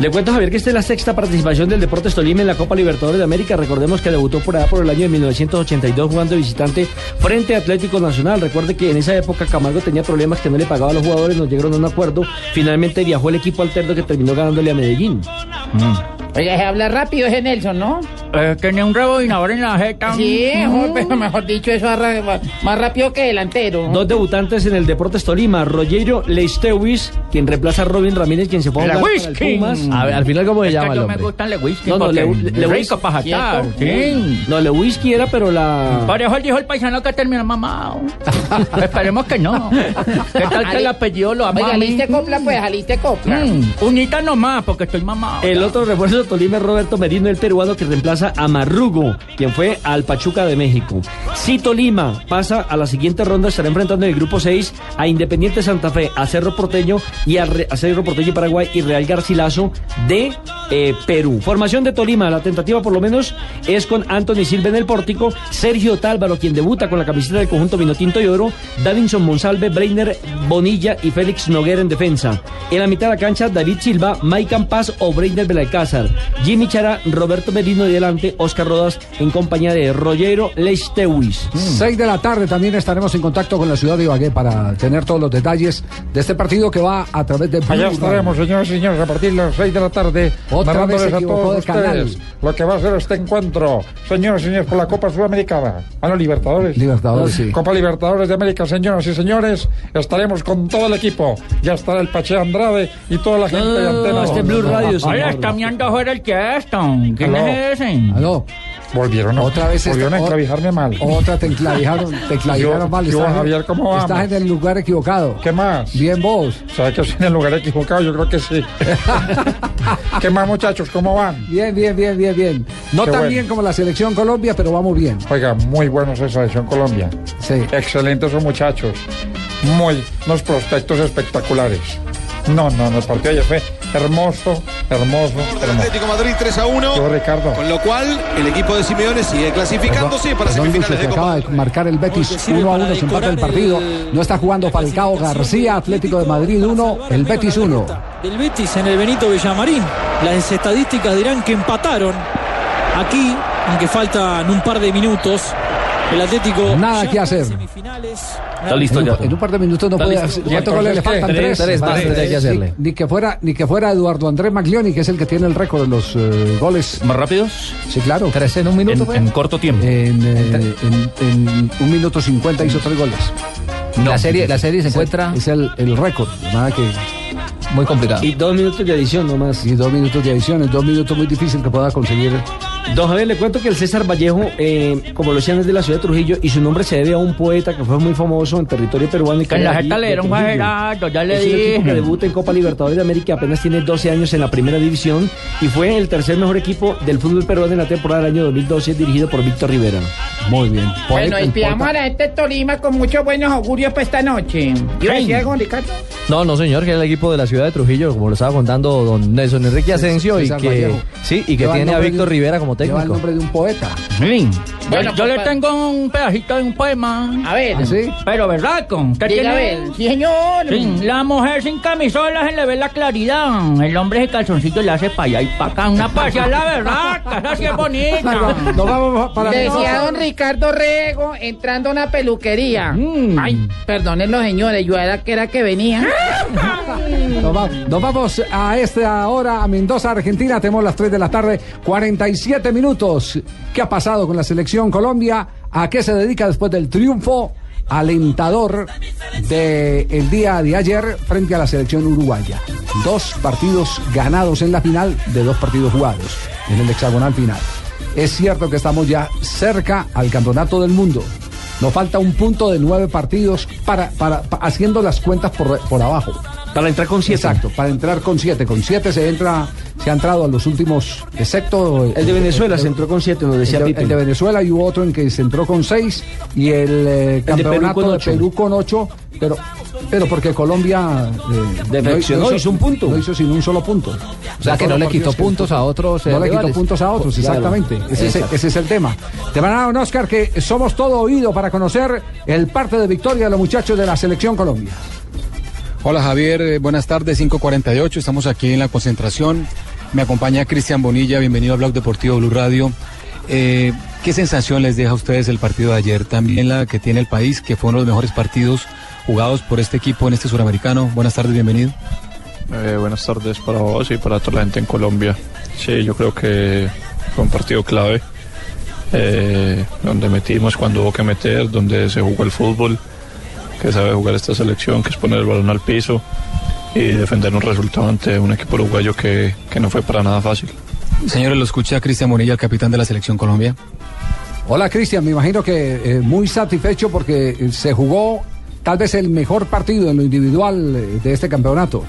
Le cuento, Javier, que esta es la sexta participación del Deportes Tolima en la Copa Libertadores de América. Recordemos que debutó por allá por el año de 1982 jugando visitante frente a Atlético Nacional. Recuerde que en esa época Camargo tenía problemas que no le pagaba a los jugadores, nos llegaron a un acuerdo. Finalmente viajó el equipo alterno que terminó ganándole a Medellín. Oiga, se habla rápido ese Nelson, ¿no? Eh, tenía un rebobinador en la jeta. Sí, mejor, pero mejor dicho, eso arra- más, rápido que delantero. Dos debutantes en el Deportes Tolima, Rogerio Leistewis, quien reemplaza a Robin Ramírez, quien se fue a La jugar para el. Pumas. A ver, al final, ¿cómo se llama el yo me hombre? gustan Le Whisky No, no, Le, Le rico para jatar. Sí. No, Le Whisky era, pero la... Por eso dijo el paisano que terminó mamado. Esperemos que no. ¿Qué tal que el apellido lo ama Oiga, aliste copla, pues, aliste copla. Mm, unita nomás, porque estoy mamado. El otro refuerzo Tolima es Roberto Merino, el peruano que reemplaza a Marrugo, quien fue al Pachuca de México. Si Tolima pasa a la siguiente ronda, estará enfrentando en el grupo 6 a Independiente Santa Fe, a Cerro Porteño y a, Cerro Porteño Paraguay y Real Garcilaso de eh, Perú. Formación de Tolima, la tentativa por lo menos es con Anthony Silva en el pórtico, Sergio Tálvaro, quien debuta con la camiseta del conjunto Vinotinto y Oro, Davinson Monsalve, Breiner Bonilla y Félix Noguera en defensa. En la mitad de la cancha, David Silva, Mike Paz o Breiner Belalcázar. Jimmy Chara, Roberto Merino y delante, Oscar Rodas en compañía de Rogero Leistewis. 6 de la tarde también estaremos en contacto con la ciudad de Ibagué para tener todos los detalles de este partido que va a través de Allá estaremos, señores y señores, a partir de las 6 de la tarde, Otra vez se a todos canal. ustedes lo que va a ser este encuentro. Señores y señores, por la Copa Sudamericana. Ah, no, Libertadores. Libertadores, sí. Copa Libertadores de América, señoras y señores. Estaremos con todo el equipo. Ya estará el Pache Andrade y toda la gente de Antena. este. Blue Radio, está miando fuera el Cheston. ¿Quién Aló. es ese? Aló. Volvieron, a- Otra vez volvieron a está- enclavijarme mal. Otra te enclavijaron, te enclavijaron Yo- mal. yo, Estás Javier, ¿cómo vamos? Estás en el lugar equivocado. ¿Qué más? Bien vos. ¿Sabes que estoy en el lugar equivocado? Yo creo que sí. ¿Qué más, muchachos? ¿Cómo van? Bien, bien, bien, bien, bien. No Qué tan bueno. bien como la selección Colombia, pero vamos bien. Oiga, muy buenos esa selección Colombia. Sí. Excelentes esos muchachos. Muy, unos prospectos espectaculares. No, no, no, el partido ayer fue hermoso, hermoso, hermoso. Atlético Madrid 3 a 1. Yo, Ricardo. Con lo cual, el equipo de Simeone sigue clasificándose para Perdón, Lucho, semifinales que de acaba Copa. de marcar el Betis 1 a 1, se empata el partido. No está jugando Falcao García, Atlético de Madrid 1, el Betis 1. del Betis en el Benito Villamarín. Las estadísticas dirán que empataron aquí, aunque faltan un par de minutos. El Atlético. Nada que hacer. Está listo en, ya. un, en un par de minutos no puede listo. hacer. ¿Y ¿Cuántos goles le faltan? Tres. Tres, Vale, tres hay que ni- hacerle. Ni, que fuera, ni que fuera Eduardo Andrés Maglioni, que es el que tiene el récord de los eh, goles. ¿Más rápidos? Sí, claro. Tres en un minuto, En, en corto tiempo. En, eh, en- en un minuto cincuenta hizo tres goles. La serie- la serie se encuentra- Es el, el récord. Nada que. Muy complicado. Y dos minutos de adición nomás. Y dos minutos de adición, es dos minutos muy difícil que pueda conseguir. Don Javier, le cuento que el César Vallejo, eh, como lo decían, es de la ciudad de Trujillo y su nombre se debe a un poeta que fue muy famoso en territorio peruano. Y Que en la jeta le dieron. Gerardo, ya le es un equipo dije. que debuta en Copa Libertadores de América, apenas tiene 12 años en la primera división y fue el tercer mejor equipo del fútbol peruano en la temporada del año 2012, dirigido por Víctor Rivera. Muy bien. Bueno, y pidamos a la gente de Tolima con muchos buenos augurios para esta noche. ¿Iba a decir algo, Ricardo? No, no, señor, que es el equipo de la ciudad de Trujillo, como lo estaba contando don Nelson Enrique Asensio, y que sí, y que tiene a Víctor un- Rivera como Lleva el técnico. nombre de un poeta. Sí. Bueno, yo le tengo un pedacito de un poema. A ver. ¿Ah, sí? Pero verdad, con ¿qué Diga, tiene? a ver. Sí, señor. Sí, la mujer sin camisola se le ve la claridad. El hombre de calzoncillo le hace para allá y para acá. Una paseada, la verdad. Esa sí es bonita. Nos vamos para Decía don Ricardo Rego entrando a una peluquería. Ay, perdonen los señores, yo era que era que venía. Nos, va- nos vamos a esta hora a Mendoza, Argentina. Tenemos las 3 de la tarde, 47 minutos. ¿Qué ha pasado con la selección Colombia? ¿A qué se dedica después del triunfo alentador del día de ayer frente a la selección uruguaya. Dos partidos ganados en la final de dos partidos jugados en el hexagonal final. Es cierto que estamos ya cerca al campeonato del mundo. Nos falta un punto de nueve partidos para, para, pa- haciendo las cuentas por, por abajo. Para entrar con siete. Exacto, para entrar con siete. Con siete se entra, se ha entrado a los últimos, excepto El de Venezuela se entró con siete, nos decía el de, el de Venezuela y hubo otro en que se entró con seis y el, eh, campeonato de. Perú con ocho, pero, pero porque Colombia eh, Defeccionó, hizo un punto. No hizo sin un solo punto. O sea, que no le quitó puntos a otros. eh, No le quitó puntos a otros, exactamente. Ese, ese es el tema. Te van a dar un Oscar que somos todo oído para conocer el parte de victoria de los muchachos de la selección Colombia. Hola Javier, eh, buenas tardes, 548, estamos aquí en la concentración. Me acompaña Cristian Bonilla, bienvenido a Blog Deportivo Blue Radio. Eh, ¿Qué sensación les deja a ustedes el partido de ayer? También la que tiene el país, que fue uno de los mejores partidos jugados por este equipo en este suramericano. Buenas tardes, bienvenido. Eh, buenas tardes para vos y para toda la gente en Colombia. Sí, yo creo que fue un partido clave, donde metimos cuando hubo que meter, donde se jugó el fútbol, que sabe jugar esta selección, que es poner el balón al piso y defender un resultado ante un equipo uruguayo que, que no fue para nada fácil. Señores, lo escucha Cristian Bonilla, el capitán de la selección Colombia. Hola Cristian, me imagino que eh, muy satisfecho porque eh, se jugó tal vez el mejor partido en lo individual eh, de este campeonato.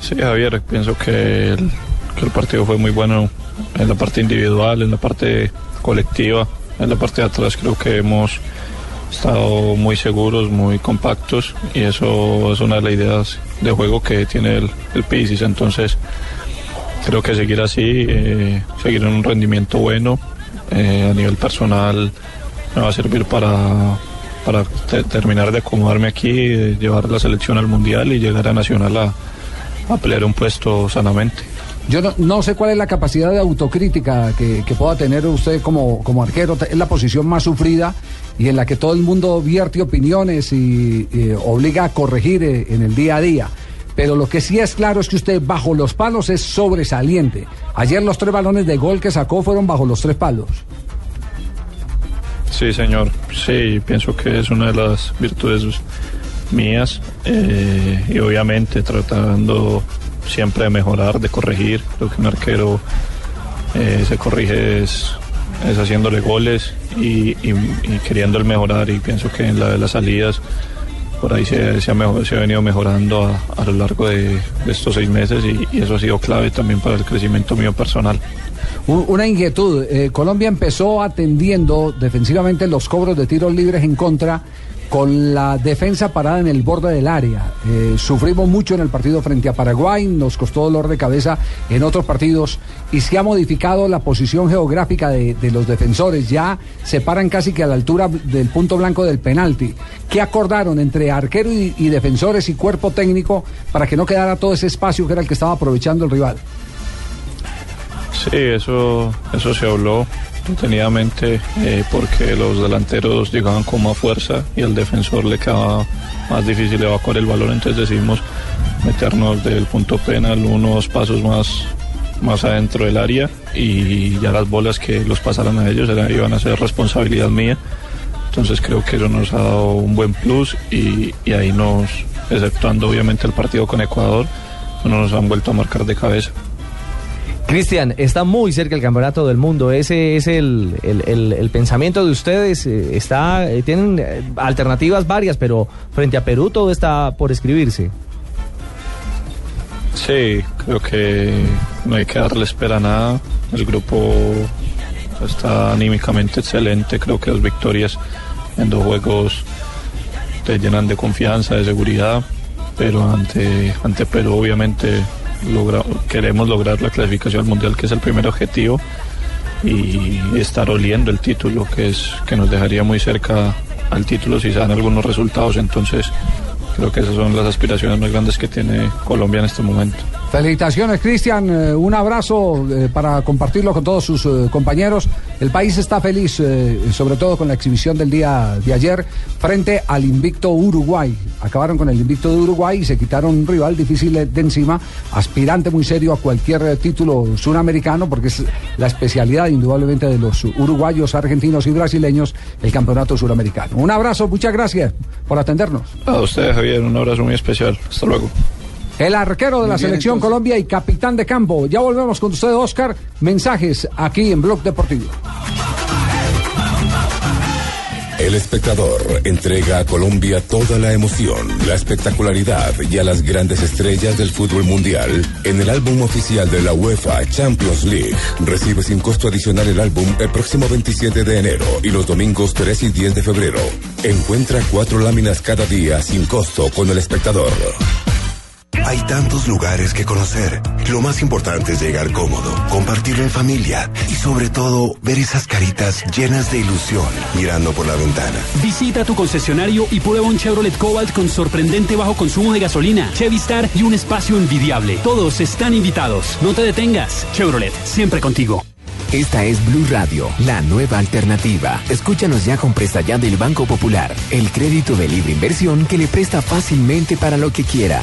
Sí, Javier, pienso que el, que el partido fue muy bueno en la parte individual, en la parte colectiva, en la parte de atrás creo que hemos estado muy seguros, muy compactos y eso es una de las ideas de juego que tiene el, el Pisis, entonces creo que seguir así, eh, seguir en un rendimiento bueno eh, a nivel personal me va a servir para, para te- terminar de acomodarme aquí, llevar la selección al Mundial y llegar a Nacional a, a pelear un puesto sanamente. Yo no, no sé cuál es la capacidad de autocrítica que, que pueda tener usted como, como arquero. Es la posición más sufrida y en la que todo el mundo vierte opiniones y obliga a corregir eh, en el día a día. Pero lo que sí es claro es que usted bajo los palos es sobresaliente. Ayer los tres balones de gol que sacó fueron bajo los tres palos. Sí, señor. Sí, pienso que es una de las virtudes mías eh, y obviamente tratando siempre de mejorar, de corregir. Creo que un arquero eh, se corrige es, es haciéndole goles y, y- queriendo el mejorar y pienso que en la de las salidas por ahí se, ha, mejor- se ha venido mejorando a, a lo largo de, estos seis meses y, eso ha sido clave también para el crecimiento mío personal. Un- Una inquietud. eh, Colombia empezó atendiendo defensivamente los cobros de tiros libres en contra con la defensa parada en el borde del área. Eh, sufrimos mucho en el partido frente a Paraguay, nos costó dolor de cabeza en otros partidos y se ha modificado la posición geográfica de, los defensores. Ya se paran casi que a la altura del punto blanco del penalti. ¿Qué acordaron entre arquero y, y defensores y cuerpo técnico para que no quedara todo ese espacio que era el que estaba aprovechando el rival? Sí, eso, eso se habló detenidamente eh, porque los delanteros llegaban con más fuerza y al defensor le quedaba más difícil evacuar el balón, entonces decidimos meternos del punto penal unos pasos más, más adentro del área y ya las bolas que los pasaran a ellos era- iban a ser responsabilidad mía. Entonces creo que eso nos ha dado un buen plus y, y ahí nos, exceptuando obviamente el partido con Ecuador, no nos han vuelto a marcar de cabeza. Cristian, está muy cerca el campeonato del mundo. Ese es el, el- el- pensamiento de ustedes. eh, Está, eh, tienen eh, alternativas varias, pero frente a Perú todo está por escribirse. Sí, creo que no hay que darle espera a nada. El grupo está anímicamente excelente. Creo que las victorias en dos juegos te llenan de confianza, de seguridad. Pero ante, ante Perú, obviamente, queremos lograr la clasificación al mundial, que es el primer objetivo. Y estar oliendo el título, que, es, que nos dejaría muy cerca al título si se dan algunos resultados. Entonces, creo que esas son las aspiraciones más grandes que tiene Colombia en este momento. Felicitaciones, Cristian. Eh, un abrazo eh, para compartirlo con todos sus eh, compañeros. El país está feliz, sobre todo con la exhibición del día de ayer, frente al invicto Uruguay. Acabaron con el invicto de Uruguay y se quitaron un rival difícil de encima, aspirante muy serio a cualquier título suramericano, porque es la especialidad indudablemente de los uruguayos, argentinos y brasileños, el campeonato suramericano. Un abrazo, muchas gracias por atendernos. A ustedes, Javier, un abrazo muy especial. Hasta luego. El arquero de la bien, selección entonces. Colombia y capitán de campo. Ya volvemos con usted, Oscar. Mensajes aquí en Blog Deportivo. El espectador entrega a Colombia toda la emoción, la espectacularidad y a las grandes estrellas del fútbol mundial en el álbum oficial de la UEFA Champions League. Recibe sin costo adicional el álbum el próximo 27 de enero y los domingos 3 y 10 de febrero. Encuentra cuatro láminas cada día sin costo con el espectador. Hay tantos lugares que conocer. Lo más importante es llegar cómodo, compartirlo en familia y sobre todo ver esas caritas llenas de ilusión mirando por la ventana. Visita tu concesionario y prueba un Chevrolet Cobalt con sorprendente bajo consumo de gasolina, Chevistar y un espacio envidiable. Todos están invitados. No te detengas. Chevrolet, siempre contigo. Esta es Blue Radio, la nueva alternativa. Escúchanos ya con Presta Ya del Banco Popular, el crédito de libre inversión que le presta fácilmente para lo que quiera.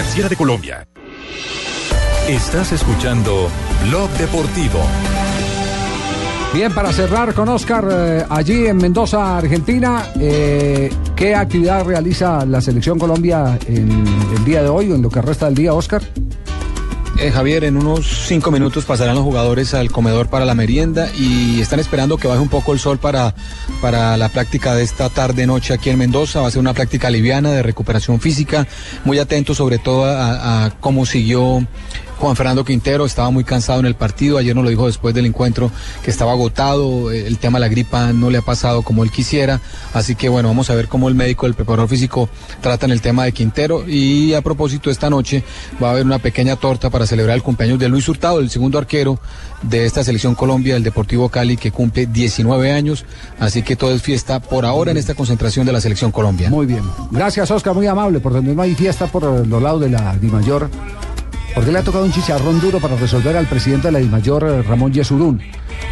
De Colombia. Estás escuchando Deportivo. Bien, para cerrar con Oscar, eh, allí en Mendoza, Argentina, eh, ¿qué actividad realiza la selección Colombia en el día de hoy o en lo que resta del día, Oscar? Eh, Javier, en unos cinco minutos pasarán los jugadores al comedor para la merienda y están esperando que baje un poco el sol para, para la práctica de esta tarde-noche aquí en Mendoza. Va a ser una práctica liviana de recuperación física, muy atento sobre todo a, cómo siguió Juan Fernando Quintero. Estaba muy cansado en el partido, ayer nos lo dijo después del encuentro que estaba agotado, el tema de la gripa no le ha pasado como él quisiera, así que bueno, vamos a ver cómo el médico, el preparador físico tratan el tema de Quintero. Y a propósito esta noche va a haber una pequeña torta para celebrar el cumpleaños de Luis Hurtado, el segundo arquero de esta selección Colombia, el Deportivo Cali, que cumple 19 años, así que todo es fiesta por ahora en esta concentración de la selección Colombia. Muy bien. Gracias, Oscar, muy amable, por donde no hay fiesta por los lados de la Dimayor. Porque le ha tocado un chicharrón duro para resolver al presidente de la Dimayor, eh, Ramón Yesurún.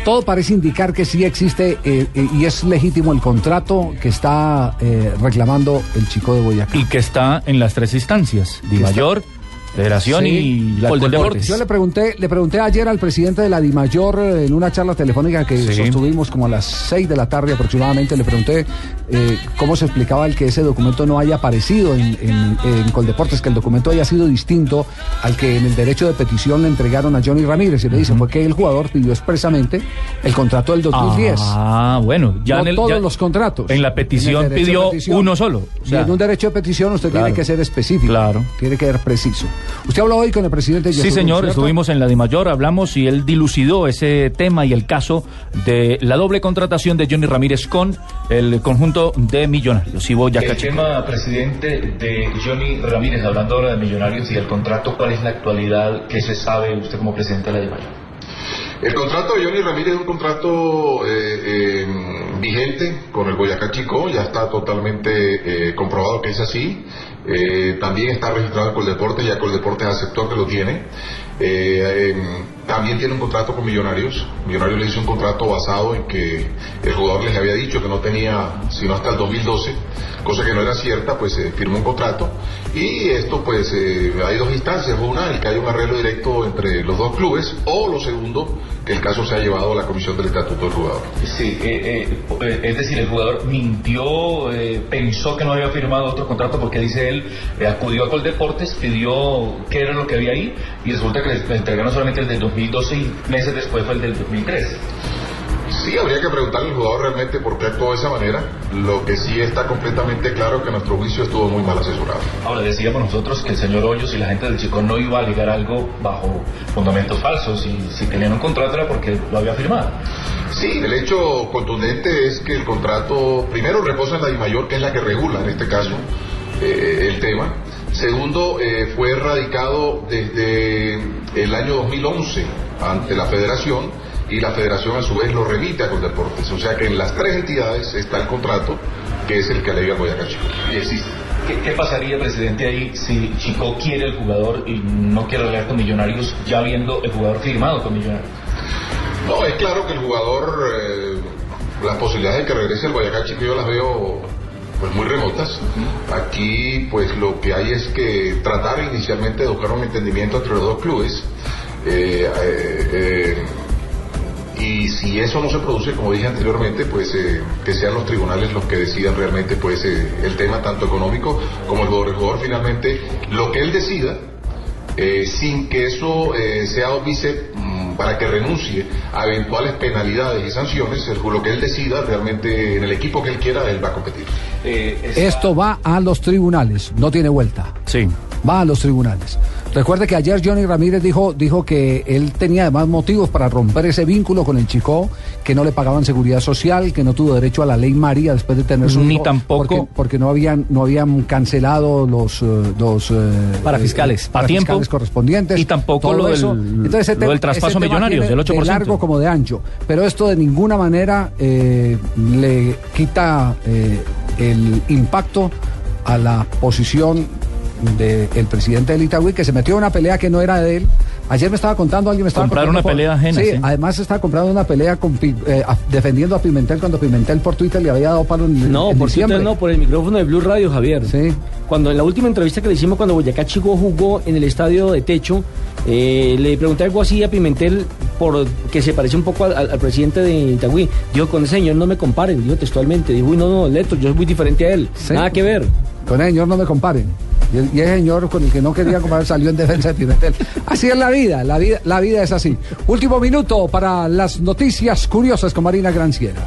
Todo parece indicar que sí existe eh, eh, y es legítimo el contrato que está eh, reclamando el chico de Boyacá. Y que está en las tres instancias, Di Mayor, Federación Sí. y la Coldeportes. Yo le pregunté, le pregunté ayer al presidente de la DIMAYOR eh, en una charla telefónica que Sí. sostuvimos como a las 6 de la tarde aproximadamente, le pregunté eh, cómo se explicaba el que ese documento no haya aparecido en, en, en Coldeportes, que el documento haya sido distinto al que en el derecho de petición le entregaron a Johnny Ramírez. Y le dice, fue que el jugador pidió expresamente el contrato del 2010. Ah, bueno, ya no en el- todos ya- los contratos. En la petición pidió petición. uno solo. O y en un derecho de petición usted Claro. tiene que ser específico. Claro. Tiene que ser preciso. Usted habló hoy con el presidente Sí, señor, ¿cierto? estuvimos en la DIMAYOR, hablamos y él dilucidó ese tema y el caso de la doble contratación de Johnny Ramírez con el conjunto de Millonarios. Y Boyacá El tema, presidente, de Johnny Ramírez, hablando ahora de Millonarios y del contrato, ¿cuál es la actualidad que se sabe usted como presidente de la DIMAYOR? El contrato de Johnny Ramírez es un contrato eh, eh, vigente con el Boyacá Chico, ya está totalmente eh, comprobado que es así. Eh, también está registrado en Coldeportes, ya Coldeportes aceptó que lo tiene. Eh, eh, también tiene un contrato con Millonarios. Millonarios le hizo un contrato basado en que el jugador les había dicho que no tenía sino hasta el 2012, cosa que no era cierta, pues se firmó un contrato. Y esto, pues, eh, hay dos instancias. Una, el que haya un arreglo directo entre los dos clubes, o lo segundo, que el caso se ha llevado a la comisión del estatuto del jugador. Sí, eh, eh, eh, es decir, el jugador mintió, eh, pensó que no había firmado otro contrato porque dice él, eh, acudió a Coldeportes, pidió qué era lo que había ahí y resulta que le entregaron solamente el del 2012 y meses después fue el del 2013. Sí, habría que preguntarle al jugador realmente por qué actuó de esa manera. Lo que sí está completamente claro es que nuestro juicio estuvo muy mal asesorado. Ahora decíamos nosotros que el señor Hoyos y la gente del Chico no iba a alegar algo bajo fundamentos falsos y si tenían un contrato era porque lo había firmado. Sí, el hecho contundente es que el contrato, primero reposa en la DIMAYOR, que es la que regula en este caso eh, el tema. Segundo, eh, fue radicado desde el año 2011 ante la federación y la federación a su vez lo remite a Coldeportes. O sea que en las tres entidades está el contrato, que es el que alega Boyacá Chico. Y existe. ¿Qué, qué pasaría, presidente, ahí si Chico quiere el jugador y no quiere hablar con Millonarios, ya viendo el jugador firmado con Millonarios? No, es claro que el jugador, eh, las posibilidades de que regrese al Boyacá Chico yo las veo pues muy remotas. Aquí pues lo que hay es que tratar inicialmente de buscar un entendimiento entre los dos clubes. Eh, eh, eh, y si eso no se produce, como dije anteriormente, pues eh, que sean los tribunales los que decidan realmente pues el tema tanto económico como el jugador. El jugador finalmente, lo que él decida, eh, sin que eso eh, sea óbice mm, para que renuncie a eventuales penalidades y sanciones, el- lo que él decida realmente en el equipo que él quiera, él va a competir. Esto va a los tribunales, no tiene vuelta. Sí. Va a los tribunales. Recuerde que ayer Johnny Ramírez dijo, dijo que él tenía además motivos para romper ese vínculo con el Chico, que no le pagaban seguridad social, que no tuvo derecho a la ley María después de tener su Ni hijo, tampoco- porque, porque no habían no habían cancelado los eh, los eh, Parafiscales, eh, a tiempo. correspondientes Y tampoco lo del- eso. lo del traspaso tiene del 8%. de largo como de ancho, pero esto de ninguna manera eh, le quita eh, el impacto a la posición del presidente del Itagüí que se metió en una pelea que no era de él. Ayer me estaba contando, alguien me estaba Comprar contando una pelea ajena, Sí, sí. además estaba comprando una pelea con Pi- eh, defendiendo a Pimentel cuando Pimentel por Twitter le había dado palo en, No, en por diciembre. Twitter no, por el micrófono de Blue Radio, Javier. Sí. Cuando en la última entrevista que le hicimos cuando Boyacá Chico jugó en el estadio de techo, eh, le pregunté algo así a Pimentel por que se parece un poco al, al- al presidente de Itagüí. Dijo, con ese señor no me comparen, dijo textualmente. Dijo, uy, no, no, Leto, yo soy muy diferente a él. Sí. Nada que ver. Con el señor no me comparen. Y, el- ese señor con el que no quería comparar salió en defensa de Pimentel. Así es la vida, la vida, la vida es así. Último minuto para las noticias curiosas con Marina Granciera.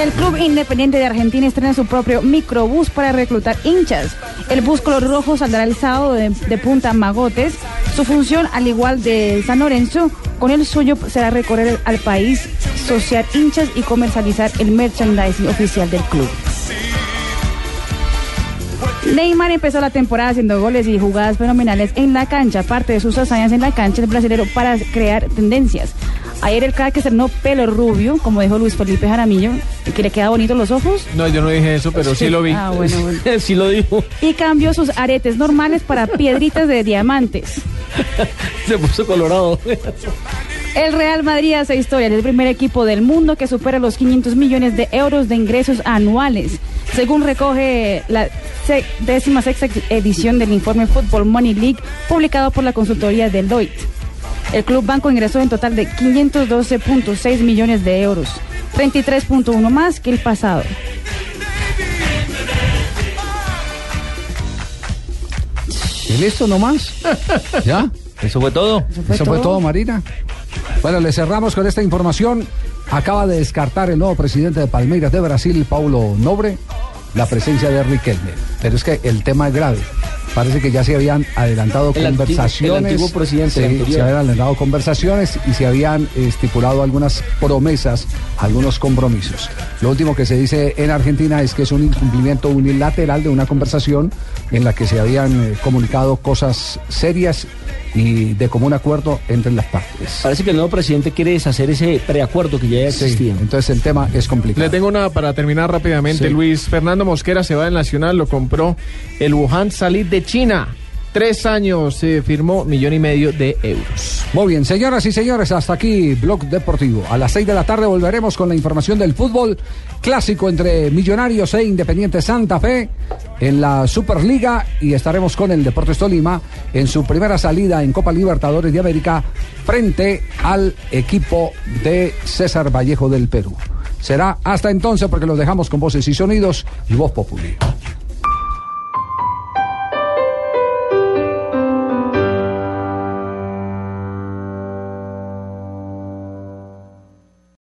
El Club Independiente de Argentina estrena su propio microbús para reclutar hinchas. El bus color rojo saldrá el sábado de, Punta Magotes. Su función, al igual de San Lorenzo, con el suyo será recorrer al país, sociar hinchas y comercializar el merchandising oficial del club. Neymar empezó la temporada haciendo goles y jugadas fenomenales en la cancha, parte de sus hazañas en la cancha el brasileño para crear tendencias. Ayer el crack estrenó pelo rubio, como dijo Luis Felipe Jaramillo, que le queda bonito los ojos. No, yo no dije eso, pero sí lo vi. Ah, bueno, bueno. sí lo dijo. Y cambió sus aretes normales para piedritas de diamantes. Se puso colorado. El Real Madrid hace historia, es el primer equipo del mundo que supera los 500 millones de euros de ingresos anuales, según recoge la décima sexta edición del informe Football Money League publicado por la consultoría Deloitte. El Club Banco ingresó en total de 512.6 millones de euros, 33.1 más que el pasado. ¿Y listo nomás? ¿Ya? Eso fue todo. Eso fue todo, Marina. Bueno, le cerramos con esta información. Acaba de descartar el nuevo presidente de Palmeiras de Brasil, Paulo Nobre, la presencia de Riquelme. Pero es que el tema es grave. Parece que ya se habían adelantado El antiguo- conversaciones. el antiguo presidente Sí, anterior. se habían adelantado conversaciones y se habían estipulado algunas promesas, algunos compromisos. Lo último que se dice en Argentina es que es un incumplimiento unilateral de una conversación en la que se habían eh, comunicado cosas serias y de común acuerdo entre las partes. Parece que el nuevo presidente quiere deshacer ese preacuerdo que ya existía. entonces el tema es complicado. Le tengo una para terminar rápidamente. Sí. Luis Fernando Mosquera se va del Nacional, lo compró el Wuhan Salid de China. Tres años se firmó millón y medio de euros. Muy bien, señoras y señores, hasta aquí Blog Deportivo. A las 6 de la tarde volveremos con la información del fútbol clásico entre Millonarios e Independiente Santa Fe en la Superliga y estaremos con el Deportes Tolima en su primera salida en Copa Libertadores de América frente al equipo de César Vallejo del Perú. Será hasta entonces porque los dejamos con voces y sonidos y voz popular.